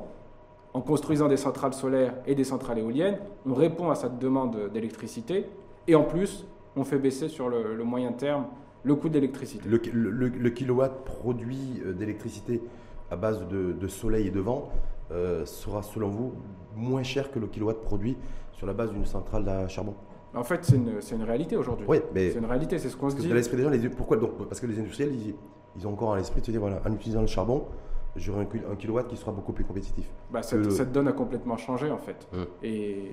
en construisant des centrales solaires et des centrales éoliennes, on répond à cette demande d'électricité et en plus, on fait baisser sur le, moyen terme le coût d'électricité. Le, kilowatt produit euh, d'électricité à base de, soleil et de vent euh, sera selon vous moins cher que le kilowatt produit sur la base d'une centrale à charbon En fait, c'est une, une, réalité aujourd'hui. Oui, mais. C'est une réalité, c'est ce qu'on se dit. l'esprit des gens, les, pourquoi donc, Parce que les industriels, ils, ont encore à l'esprit de se dire voilà, en utilisant le charbon, j'aurai un, un, kilowatt qui sera beaucoup plus compétitif. Bah, cette, donne a complètement changé en fait. Hum. Et,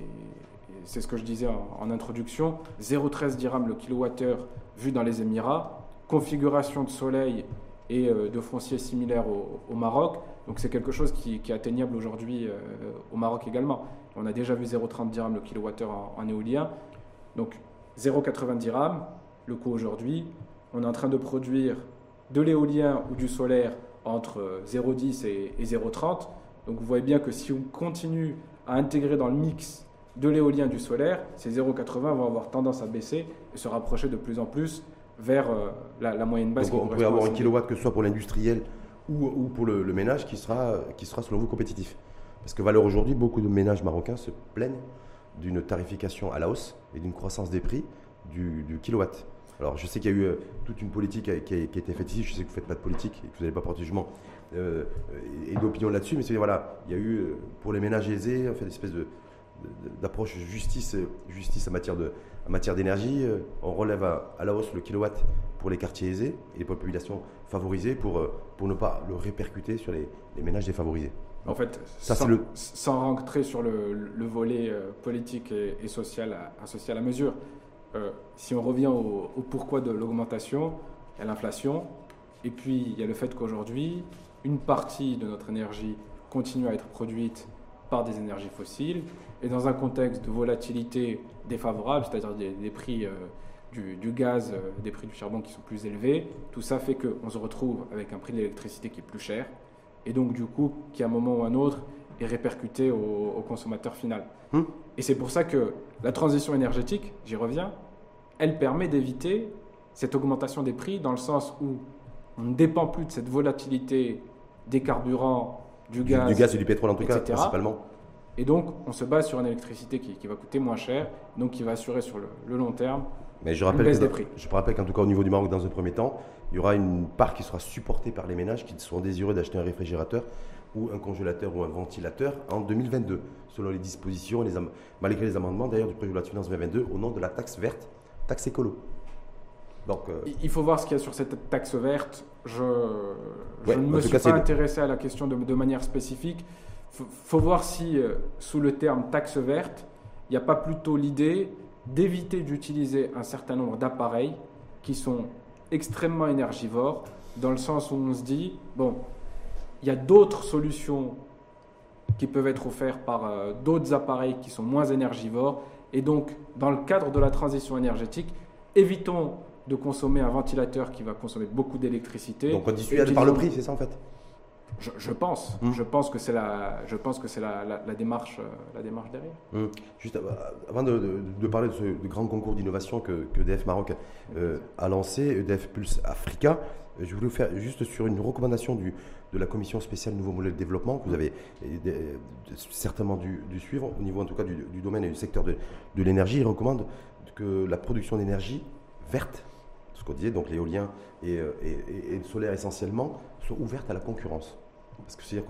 c'est ce que je disais en, introduction 0,13 dirhams le kilowattheure vu dans les Émirats, configuration de soleil et euh, de foncier similaire au, Maroc. Donc c'est quelque chose qui, est atteignable aujourd'hui euh, au Maroc également. On a déjà vu 0,30 dirhams le kilowattheure en, en éolien. Donc 0,90 dirhams le coût aujourd'hui. On est en train de produire de l'éolien ou du solaire entre 0,10 et, 0,30. Donc vous voyez bien que si on continue à intégrer dans le mix de l'éolien du solaire, ces 0,80 vont avoir tendance à baisser et se rapprocher de plus en plus vers euh, la, moyenne basse. Donc on pourrait avoir un kilowatt que ce soit pour l'industriel ou, ou, pour le, ménage qui sera, qui sera selon vous compétitif. Parce que valeur aujourd'hui, beaucoup de ménages marocains se plaignent d'une tarification à la hausse et d'une croissance des prix du, kilowatt. Alors, je sais qu'il y a eu euh, toute une politique qui a, été faite ici. Je sais que vous ne faites pas de politique et que vous n'allez pas porter jugement euh, et d'opinion là-dessus. Mais c'est voilà, il y a eu euh, pour les ménages aisés, en fait, une espèce d'approche justice, justice en matière de, matière d'énergie. On relève à, la hausse le kilowatt pour les quartiers aisés et les populations favorisées pour, pour ne pas le répercuter sur les, ménages défavorisés. En fait, Ça, sans, le... sans, rentrer sur le, le volet politique et, et social associé à la mesure, euh, si on revient au, pourquoi de l'augmentation, il y a l'inflation, et puis il y a le fait qu'aujourd'hui, une partie de notre énergie continue à être produite par des énergies fossiles, et dans un contexte de volatilité défavorable, c'est-à-dire des, prix euh, du, gaz, euh, des prix du charbon qui sont plus élevés, tout ça fait qu'on se retrouve avec un prix de l'électricité qui est plus cher, et donc du coup, qui à un moment ou un autre est répercuté au, consommateur final. Hum. Et c'est pour ça que la transition énergétique, j'y reviens, elle permet d'éviter cette augmentation des prix dans le sens où on ne dépend plus de cette volatilité des carburants, du gaz. Du, gaz et du pétrole en tout cas, principalement. Et donc, on se base sur une électricité qui, va coûter moins cher, donc qui va assurer sur le, long terme Mais je rappelle une baisse des prix. Je rappelle qu'en tout cas, au niveau du Maroc, dans un premier temps, il y aura une part qui sera supportée par les ménages qui seront désireux d'acheter un réfrigérateur ou un congélateur ou un ventilateur en 2022, selon les dispositions, les malgré les amendements d'ailleurs du projet de loi de finances 2022, au nom de la taxe verte, taxe écolo. Donc, euh, Il faut voir ce qu'il y a sur cette taxe verte. Je, ne me suis pas intéressé à la question de, manière spécifique. Il faut, voir si, euh, sous le terme taxe verte, il n'y a pas plutôt l'idée d'éviter d'utiliser un certain nombre d'appareils qui sont extrêmement énergivores, dans le sens où on se dit, bon, il y a d'autres solutions qui peuvent être offertes par euh, d'autres appareils qui sont moins énergivores. Et donc, dans le cadre de la transition énergétique, évitons de consommer un ventilateur qui va consommer beaucoup d'électricité. Donc on dissuade par le prix, c'est ça en fait? Je, pense, hmm. je pense que c'est la, je pense que c'est la, la, démarche, euh, la démarche derrière. Hmm. Juste avant de, de, parler de ce grand concours d'innovation que, que EDF Maroc euh, a lancé, EDF Pulse Africa, je voulais vous faire juste sur une recommandation du, de la commission spéciale Nouveau Modèle de Développement, que vous avez euh, certainement dû, suivre, au niveau en tout cas du, domaine et du secteur de, de l'énergie. Il recommande que la production d'énergie verte, ce qu'on disait, donc l'éolien et, et, et, le solaire essentiellement, soit ouverte à la concurrence. Parce que c'est-à-dire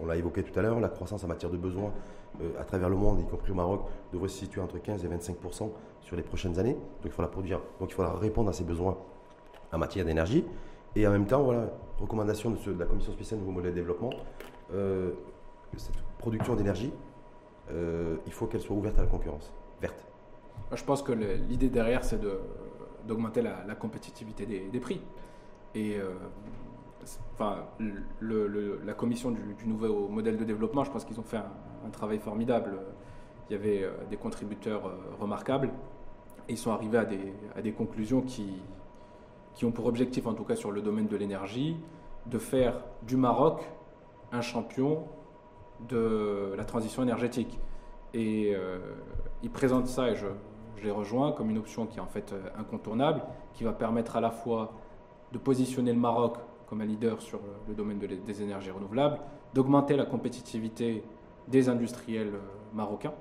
on l'a évoqué tout à l'heure, la croissance en matière de besoins euh, à travers le monde, y compris au Maroc, devrait se situer entre 15 et 25% sur les prochaines années. Donc il faudra produire, donc il faudra répondre à ces besoins en matière d'énergie. Et en même temps, voilà, recommandation de, la Commission spéciale Nouveau Modèle de Développement, euh, cette production d'énergie, euh, il faut qu'elle soit ouverte à la concurrence, verte. Je pense que l'idée derrière, c'est d'augmenter la, compétitivité des, prix. Enfin, la commission du, nouveau modèle de développement, je pense qu'ils ont fait un, travail formidable. Il y avait des contributeurs remarquables et ils sont arrivés à des, à des conclusions qui, qui ont pour objectif, en tout cas sur le domaine de l'énergie, de faire du Maroc un champion de la transition énergétique. Et euh, ils présentent ça, et je, les rejoins, comme une option qui est en fait euh, incontournable, qui va permettre à la fois de positionner le Maroc comme un leader sur le domaine des énergies renouvelables, d'augmenter la compétitivité des industriels euh, marocains,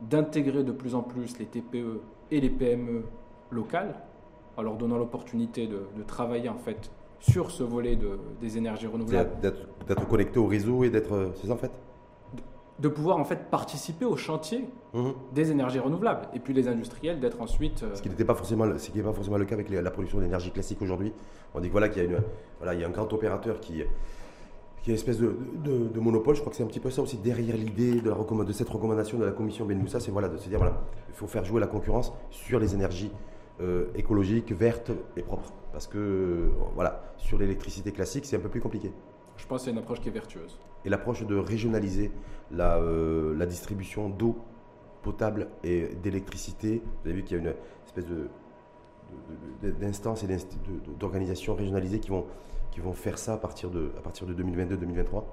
d'intégrer de plus en plus les TPE et les PME locales en leur donnant l'opportunité de, travailler en fait sur ce volet de, des énergies renouvelables. D'être connecté au réseau et d'être. C'est ça en fait? De pouvoir en fait participer au chantier mhm. des énergies renouvelables et puis les industriels d'être ensuite. Ce qui n'était pas forcément, ce qui n'est pas forcément le cas avec la production d'énergie classique aujourd'hui. On dit que voilà qu'il y a une, voilà, il y a un grand opérateur qui qui est une espèce de, de, monopole. Je crois que c'est un petit peu ça aussi derrière l'idée de, de cette recommandation de la commission Benmoussa, c'est voilà, de se dire voilà, il faut faire jouer la concurrence sur les énergies euh, écologiques, vertes et propres. Parce que voilà, sur l'électricité classique, c'est un peu plus compliqué. Je pense que c'est une approche qui est vertueuse. Et l'approche de régionaliser la, euh, la distribution d'eau potable et d'électricité. Vous avez vu qu'il y a une espèce de d'instances et d'organisations régionalisées qui vont qui vont faire ça à partir de, à partir de 2022-2023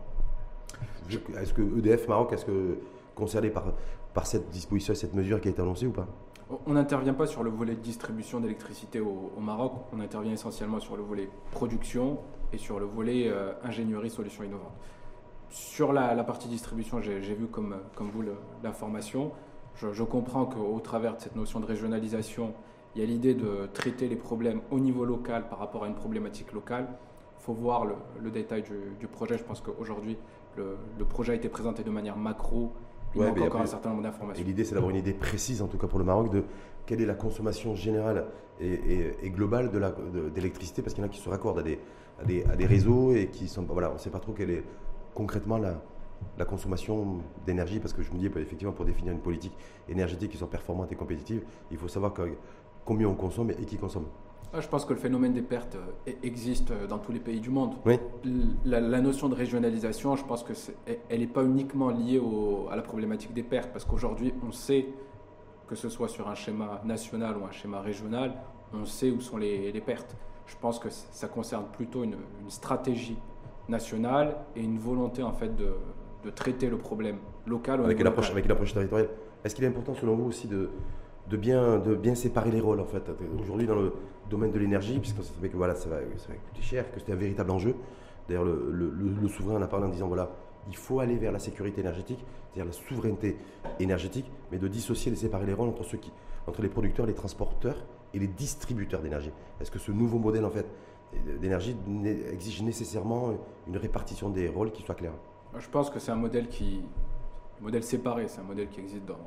Est-ce que EDF Maroc, est-ce que concerné par, par cette disposition, cette mesure qui a été annoncée ou pas? On n'intervient pas sur le volet distribution d'électricité au, Maroc, on intervient essentiellement sur le volet production et sur le volet euh, ingénierie solutions innovantes. Sur la, partie distribution, j'ai vu comme, comme vous l'information. Je, je, comprends qu'au travers de cette notion de régionalisation, il y a l'idée de traiter les problèmes au niveau local par rapport à une problématique locale faut voir le, détail du, projet. Je pense qu'aujourd'hui, le, projet a été présenté de manière macro. Il manque encore un certain nombre d'informations. Et l'idée, c'est d'avoir une idée précise, en tout cas pour le Maroc, de quelle est la consommation générale et, globale d'électricité, parce qu'il y en a qui se raccordent à des, à des, réseaux et qui sont. Voilà, on ne sait pas trop quelle est concrètement la, la consommation d'énergie, parce que je me dis, effectivement, pour définir une politique énergétique qui soit performante et compétitive, il faut savoir combien on consomme et qui consomme. Ah, je pense que le phénomène des pertes euh, existe euh, dans tous les pays du monde. La, notion de régionalisation, je pense que elle n'est pas uniquement liée à la problématique des pertes, parce qu'aujourd'hui, on sait que ce soit sur un schéma national ou un schéma régional, on sait où sont les, pertes. Je pense que ça concerne plutôt une, stratégie nationale et une volonté en fait de, traiter le problème local. Avec l'approche territoriale. Est-ce qu'il est important selon vous aussi de de bien, de bien séparer les rôles en fait. Aujourd'hui dans le domaine de l'énergie, puisqu'on savait que voilà, ça, va, ça va coûter cher, que c'était un véritable enjeu. D'ailleurs, le, le, souverain en a parlé en disant voilà, il faut aller vers la sécurité énergétique, c'est-à-dire la souveraineté énergétique, mais de dissocier, de séparer les rôles entre ceux qui, entre les producteurs, les transporteurs et les distributeurs d'énergie. Est-ce que ce nouveau modèle en fait d'énergie exige nécessairement une répartition des rôles qui soit claire Je pense que c'est un modèle qui, modèle séparé, c'est un modèle qui existe dans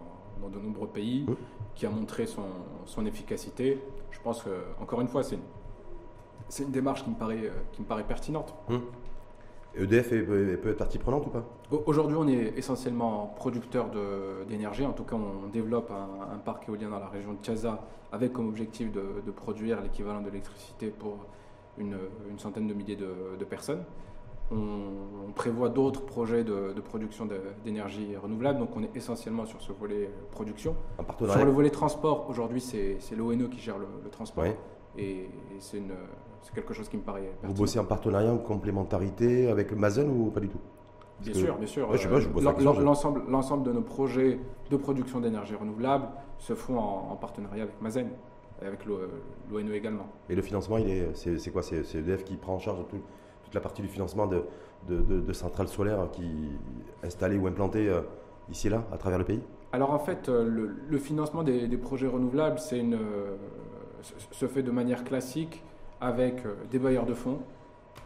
dans de nombreux pays, qui a montré son, son, efficacité. Je pense que, encore une fois, c'est une, une démarche qui me paraît, euh, qui me paraît pertinente. EDF peut être partie prenante ou pas? Aujourd'hui, on est essentiellement producteur d'énergie. En tout cas, on développe un, parc éolien dans la région de Tiaza avec comme objectif de, de produire l'équivalent de l'électricité pour une, une, centaine de milliers de, de personnes. On, prévoit d'autres projets de, production d'énergie renouvelable, donc on est essentiellement sur ce volet euh, production. Sur le volet transport, aujourd'hui c'est l'ONE qui gère le, transport. Et, c'est quelque chose qui me paraît Vous bossez en partenariat, en complémentarité avec Mazen ou pas du tout? Bien sûr, bien sûr. L'ensemble de nos projets de production d'énergie renouvelable se font en, partenariat avec Mazen avec l'ONE également. Et le financement, c'est quoi? C'est EDF qui prend en charge tout, la partie du financement de, de, centrales solaires qui installées ou implantées euh, ici et là, à travers le pays? Alors en fait, euh, le, financement des, projets renouvelables c'est une, euh, se fait de manière classique avec des bailleurs de fonds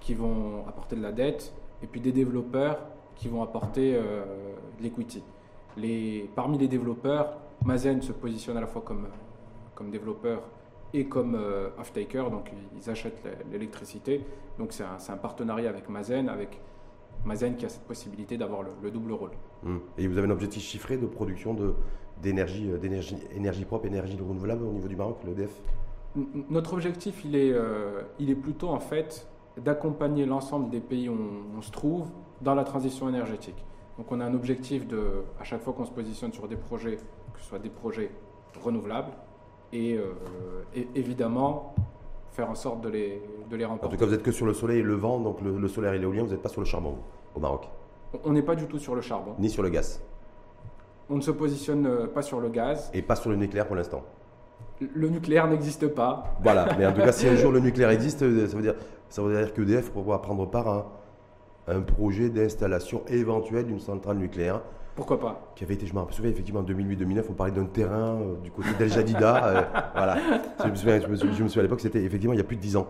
qui vont apporter de la dette et puis des développeurs qui vont apporter de l'equity. Les, parmi les développeurs, Mazen se positionne à la fois comme, comme développeur et comme euh, off-taker, donc ils achètent l'électricité. Donc c'est un, partenariat avec Mazen, avec Mazen qui a cette possibilité d'avoir le, double rôle. Hum. Et vous avez un objectif chiffré de production d'énergie, euh, d'énergie énergie propre, énergie renouvelable au niveau du Maroc, l'EDF Notre objectif, il est, euh, il est plutôt en fait d'accompagner l'ensemble des pays où on, se trouve dans la transition énergétique. Donc on a un objectif de, à chaque fois qu'on se positionne sur des projets, que ce soit des projets renouvelables, euh, et, évidemment faire en sorte de les, de les remporter. En tout cas, vous n'êtes que sur le soleil et le vent, donc le, solaire et l'éolien, vous n'êtes pas sur le charbon au Maroc On n'est pas du tout sur le charbon. Ni sur le gaz On ne se positionne euh, pas sur le gaz. Et pas sur le nucléaire pour l'instant le nucléaire n'existe pas. Voilà, mais en tout cas, si un jour le nucléaire existe, euh, ça veut dire, ça veut dire qu'EDF pourra prendre part à un projet d'installation éventuelle d'une centrale nucléaire pourquoi pas Qui avait été, je me souviens effectivement en 2008-2009, on parlait d'un terrain euh, du côté d'El Jadida. Euh, voilà. Je me souviens, je me souviens, à l'époque, c'était effectivement il y a plus de 10 ans.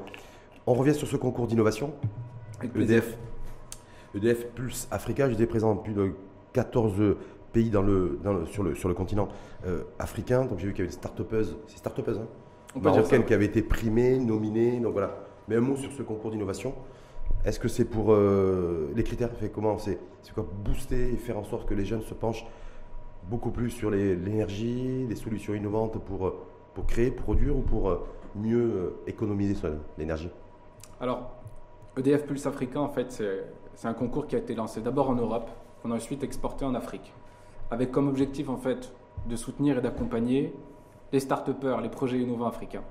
On revient sur ce concours d'innovation. EDF. EDF Pulse Africa, j'étais présent depuis de 14 pays dans le, sur, le, sur le continent africain. Donc j'ai vu qu'il y avait des start-upeuses, c'est start-upeuses, hein, marocaines qui avaient été primées, nominées. Donc voilà. Mais un mot sur ce concours d'innovation. Est-ce que c'est pour les critères fait comment C'est quoi booster et faire en sorte que les jeunes se penchent beaucoup plus sur l'énergie, les, solutions innovantes pour, pour créer, produire ou pour mieux économiser l'énergie? Alors, EDF Pulse Africain, en fait, c'est un concours qui a été lancé d'abord en Europe, qu'on a ensuite exporté en Afrique, avec comme objectif, en fait, de soutenir et d'accompagner les start les projets innovants africains.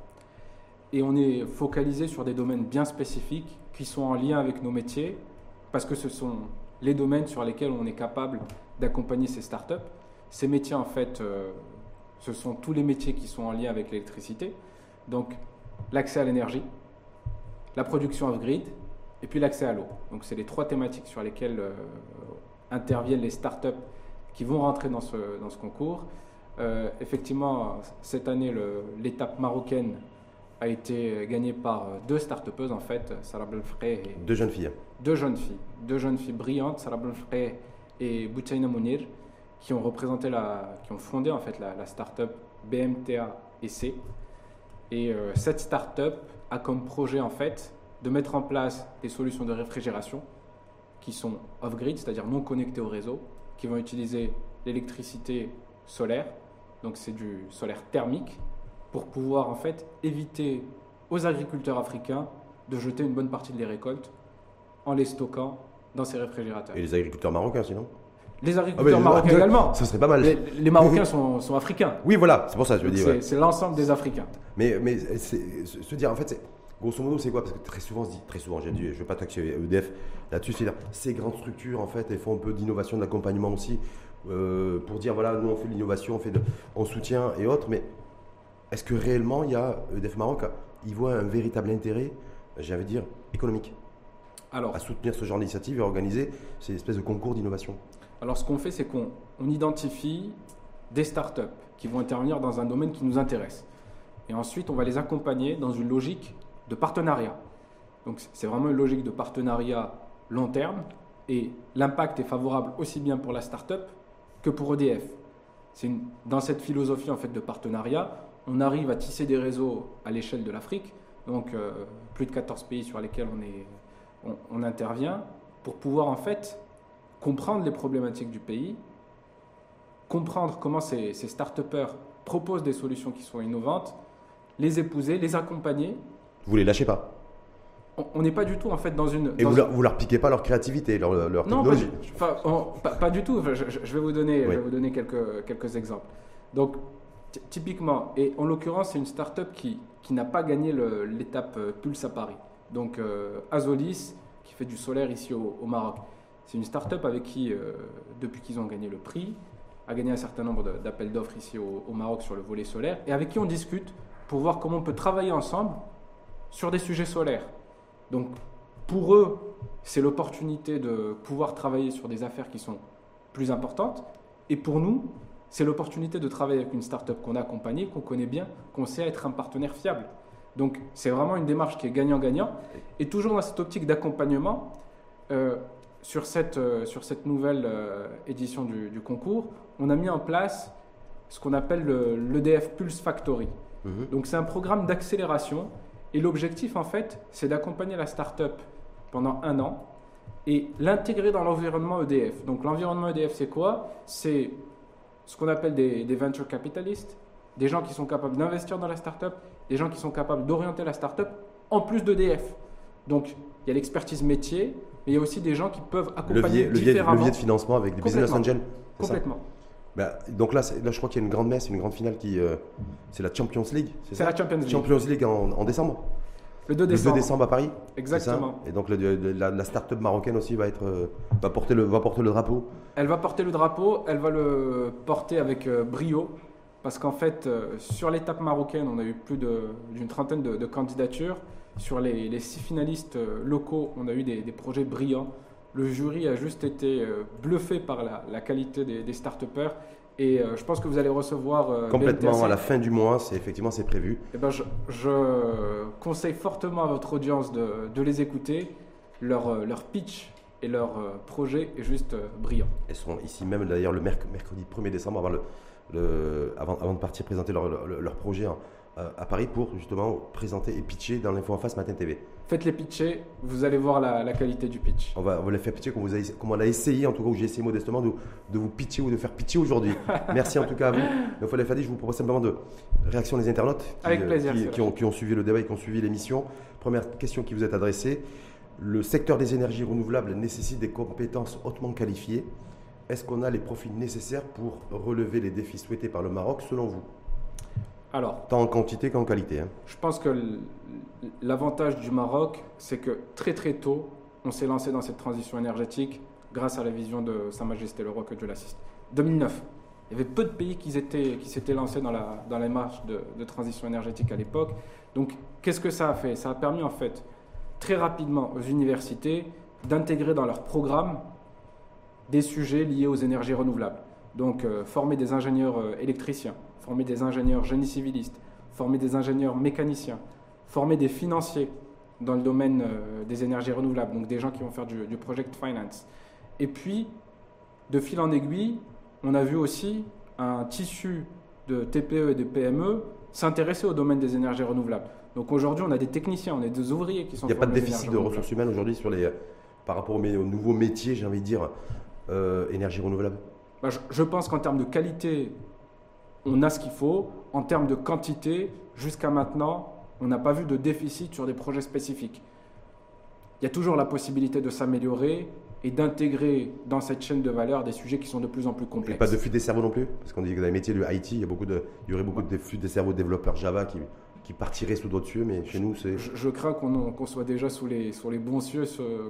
Et on est focalisé sur des domaines bien spécifiques qui sont en lien avec nos métiers, parce que ce sont les domaines sur lesquels on est capable d'accompagner ces startups. Ces métiers, en fait, euh, ce sont tous les métiers qui sont en lien avec l'électricité. Donc, l'accès à l'énergie, la production off-grid et puis l'accès à l'eau. Donc c'est les trois thématiques sur lesquelles euh, interviennent les startups qui vont rentrer dans ce, concours. Euh, effectivement, cette année, l'étape marocaine a été gagnée par deux start en fait, Sarah Belfrey et... Deux jeunes filles. Deux jeunes filles. Deux jeunes filles brillantes, Sarah Belfrey et Boutaina Mounir, qui ont représenté la... qui ont fondé en fait la, la start-up BMTA EC. Et euh, cette start-up a comme projet en fait de mettre en place des solutions de réfrigération qui sont off-grid, c'est-à-dire non connectées au réseau, qui vont utiliser l'électricité solaire, donc c'est du solaire thermique, pour pouvoir en fait éviter aux agriculteurs africains de jeter une bonne partie de les récoltes en les stockant dans ces réfrigérateurs. Et les agriculteurs marocains sinon? Les agriculteurs ah, marocains également. Ça serait pas mal. Les, Marocains sont, sont, africains. Oui, voilà, c'est pour ça que je veux dire. C'est l'ensemble des Africains. Mais, mais se dire, en fait, grosso modo, c'est quoi? Parce que très souvent, on se dit, très souvent, je ne veux pas taxer EDF là-dessus, c'est ces grandes structures, en fait, elles font un peu d'innovation, d'accompagnement aussi, euh, pour dire, voilà, nous, on fait de l'innovation, on, fait de, on soutient et autres, mais est-ce que réellement, il y a EDF Maroc, il voit un véritable intérêt, j'allais dire, économique Alors, à soutenir ce genre d'initiative et organiser ces espèces de concours d'innovation alors ce qu'on fait, c'est qu'on identifie des startups qui vont intervenir dans un domaine qui nous intéresse. Et ensuite, on va les accompagner dans une logique de partenariat. Donc c'est vraiment une logique de partenariat long terme et l'impact est favorable aussi bien pour la startup que pour EDF. C'est dans cette philosophie en fait de partenariat, on arrive à tisser des réseaux à l'échelle de l'Afrique, donc euh, plus de 14 pays sur lesquels on, est, on intervient, pour pouvoir en fait comprendre les problématiques du pays, comprendre comment ces, ces start-upers proposent des solutions qui sont innovantes, les épouser, les accompagner. Vous les lâchez pas on n'est pas du tout en fait dans une. Et vous, leur, vous leur piquez pas leur créativité, leur, leur technologie Non, pas, du tout. Je, vais vous donner, je vais vous donner quelques, quelques exemples. Donc, typiquement, et en l'occurrence, c'est une start-up qui, qui n'a pas gagné l'étape euh, Pulse à Paris. Donc, euh, Azolis, qui fait du solaire ici au, Maroc. C'est une start-up avec qui, euh, depuis qu'ils ont gagné le prix, a gagné un certain nombre d'appels d'offres ici au, Maroc sur le volet solaire, et avec qui on discute pour voir comment on peut travailler ensemble sur des sujets solaires. Donc, pour eux, c'est l'opportunité de pouvoir travailler sur des affaires qui sont plus importantes, et pour nous, c'est l'opportunité de travailler avec une start-up qu'on a accompagnée, qu'on connaît bien, qu'on sait être un partenaire fiable. Donc, c'est vraiment une démarche qui est gagnant-gagnant, et toujours dans cette optique d'accompagnement. Euh, sur cette, euh, sur cette nouvelle euh, édition du, concours, on a mis en place ce qu'on appelle l'EDF Pulse Factory. Mhm. Donc c'est un programme d'accélération et l'objectif en fait c'est d'accompagner la start-up pendant un an et l'intégrer dans l'environnement EDF. Donc l'environnement EDF c'est quoi? C'est ce qu'on appelle des, des venture capitalistes, des gens qui sont capables d'investir dans la start-up, des gens qui sont capables d'orienter la start-up en plus d'EDF. Donc il y a l'expertise métier, mais il y a aussi des gens qui peuvent accompagner levier, différemment. Levier de financement avec des business angels. Complètement. Bah, donc là, là, je crois qu'il y a une grande messe, une grande finale qui. Euh, c'est la Champions League. C'est la Champions League. Champions League en, décembre. Le 2 décembre. Le 2 décembre à Paris. Exactement. Et donc la, start-up marocaine aussi va, être, euh, va, porter le, va porter le drapeau. Elle va porter le drapeau, elle va le porter avec euh, brio. Parce qu'en fait, sur l'étape marocaine, on a eu plus d'une trentaine de, candidatures. Sur les, six finalistes locaux, on a eu des, des projets brillants. Le jury a juste été euh, bluffé par la, qualité des, des start-upers. Et euh, je pense que vous allez recevoir. Euh, Complètement, à la fin du mois, c'est effectivement c'est prévu. Et eh ben, je, conseille fortement à votre audience de, les écouter. Leur, leur pitch et leur projet est juste brillant. Elles seront ici même d'ailleurs le mercredi 1er décembre avant, le, avant, avant de partir présenter leur, leur, projet à Paris pour justement présenter et pitcher dans l'info en face Matin TV. Faites les pitcher, vous allez voir la, qualité du pitch. On va, on va les faire pitcher comme, vous avez, comme on a essayé, en tout cas, où j'ai essayé modestement de, de, vous pitcher ou de faire pitcher aujourd'hui. Merci en tout cas à vous. Donc, Fallait Fadi, je vous propose simplement de réaction des internautes qui, Avec plaisir, qui, ont, qui, ont, suivi le débat et qui ont suivi l'émission. Première question qui vous est adressée. Le secteur des énergies renouvelables nécessite des compétences hautement qualifiées. Est-ce qu'on a les profils nécessaires pour relever les défis souhaités par le Maroc selon vous? Alors, Tant en quantité qu'en qualité. Hein. Je pense que l'avantage du Maroc, c'est que très très tôt, on s'est lancé dans cette transition énergétique grâce à la vision de Sa Majesté le Roi que Dieu l'assiste. 2009. Il y avait peu de pays qui s'étaient lancés dans la, dans marche de, transition énergétique à l'époque. Donc, qu'est-ce que ça a fait? Ça a permis en fait très rapidement aux universités d'intégrer dans leur programme des sujets liés aux énergies renouvelables. Donc, euh, former des ingénieurs euh, électriciens, former des ingénieurs génie civilistes, former des ingénieurs mécaniciens, former des financiers dans le domaine euh, des énergies renouvelables, donc des gens qui vont faire du, project finance. Et puis, de fil en aiguille, on a vu aussi un tissu de TPE et de PME s'intéresser au domaine des énergies renouvelables. Donc aujourd'hui, on a des techniciens, on a des ouvriers qui sont. Il n'y a pas de déficit de ressources humaines aujourd'hui sur les, par rapport aux, nouveaux métiers, j'ai envie de dire, euh, énergie renouvelable? Bah, je pense qu'en termes de qualité on a ce qu'il faut. En termes de quantité, jusqu'à maintenant, on n'a pas vu de déficit sur des projets spécifiques. Il y a toujours la possibilité de s'améliorer et d'intégrer dans cette chaîne de valeur des sujets qui sont de plus en plus complexes. Et pas de fuite des cerveaux non plus Parce qu'on dit que dans les métiers de IT, il y, a beaucoup de, il y aurait beaucoup de fuite des cerveaux développeurs Java qui, qui partirait sous d'autres cieux, mais chez nous, c'est. Je, crains qu'on soit déjà sous les, sur les bons cieux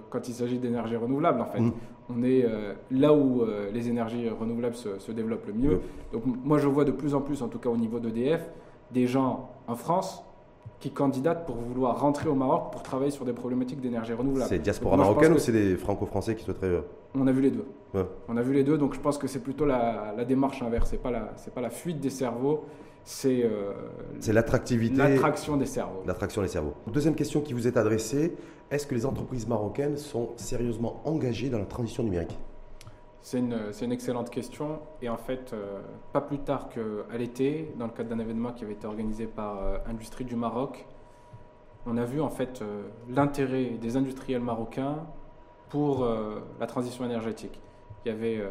quand il s'agit d'énergie renouvelable, en fait. Mm. On est euh, là où euh, les énergies renouvelables se, développent le mieux. Donc, moi, je vois de plus en plus, en tout cas au niveau d'EDF, des gens en France qui candidatent pour vouloir rentrer au Maroc pour travailler sur des problématiques d'énergie renouvelable. C'est diaspora marocaine ou c'est des franco-français qui souhaiteraient. Euh, On a vu les deux. On a vu les deux, donc je pense que c'est plutôt la, la, démarche inverse. Ce n'est pas, la, pas la fuite des cerveaux, c'est euh, l'attractivité. L'attraction des cerveaux. L'attraction des cerveaux. Deuxième question qui vous est adressée est-ce que les entreprises marocaines sont sérieusement engagées dans la transition numérique? C'est une, une, excellente question. Et en fait, euh, pas plus tard qu'à l'été, dans le cadre d'un événement qui avait été organisé par euh, Industrie du Maroc, on a vu en fait l'intérêt des industriels marocains pour la transition énergétique. Il y avait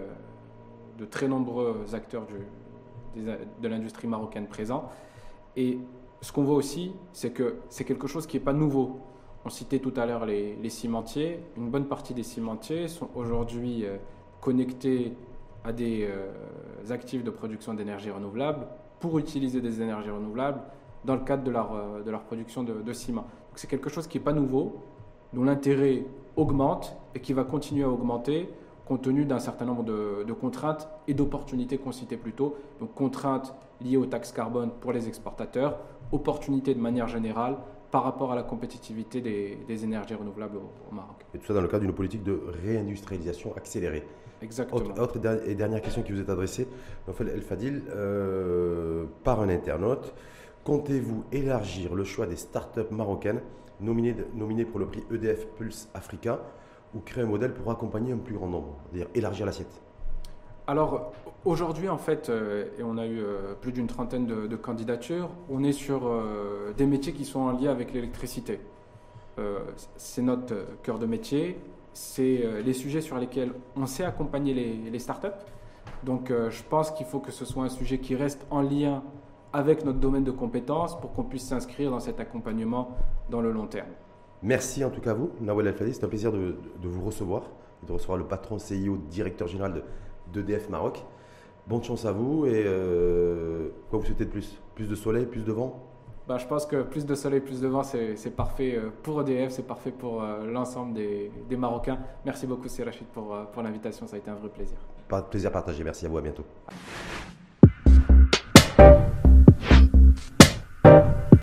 de très nombreux acteurs du, de l'industrie marocaine présent. Et ce qu'on voit aussi, c'est que c'est quelque chose qui n'est pas nouveau. On citait tout à l'heure les, cimentiers. Une bonne partie des cimentiers sont aujourd'hui euh, connectés à des euh, actifs de production d'énergie renouvelable pour utiliser des énergies renouvelables dans le cadre de leur, euh, de leur production de, de ciment. c'est quelque chose qui n'est pas nouveau, dont l'intérêt augmente et qui va continuer à augmenter compte tenu d'un certain nombre de, contraintes et d'opportunités qu'on citait plus tôt. Donc contraintes liées aux taxes carbone pour les exportateurs, opportunités de manière générale par rapport à la compétitivité des, énergies renouvelables au, Maroc. Et tout ça dans le cadre d'une politique de réindustrialisation accélérée. Exactement. Autre, et dernière question qui vous est adressée, El Fadil, euh, par un internaute. Comptez-vous élargir le choix des startups marocaines nominées, nominées pour le prix EDF Pulse Africa ou créer un modèle pour accompagner un plus grand nombre, c'est-à-dire élargir l'assiette Alors aujourd'hui, en fait, euh, et on a eu euh, plus d'une trentaine de, candidatures, on est sur euh, des métiers qui sont en lien avec l'électricité. c'est notre cœur de métier, c'est les sujets sur lesquels on sait accompagner les, les startups. Donc je pense qu'il faut que ce soit un sujet qui reste en lien avec notre domaine de compétences pour qu'on puisse s'inscrire dans cet accompagnement dans le long terme. Merci en tout cas à vous, Nawel El C'est un plaisir de, vous recevoir, de recevoir le patron CIO, directeur général d'EDF Maroc. Bonne chance à vous et euh, quoi vous souhaitez de plus? Plus de soleil, plus de vent? Bah, Je pense que plus de soleil, plus de vent, c'est parfait euh, pour EDF, c'est parfait pour euh, l'ensemble des, Marocains. Merci beaucoup, Rachid, pour, pour l'invitation. Ça a été un vrai plaisir. Pas de plaisir partagé. Merci à vous. À bientôt.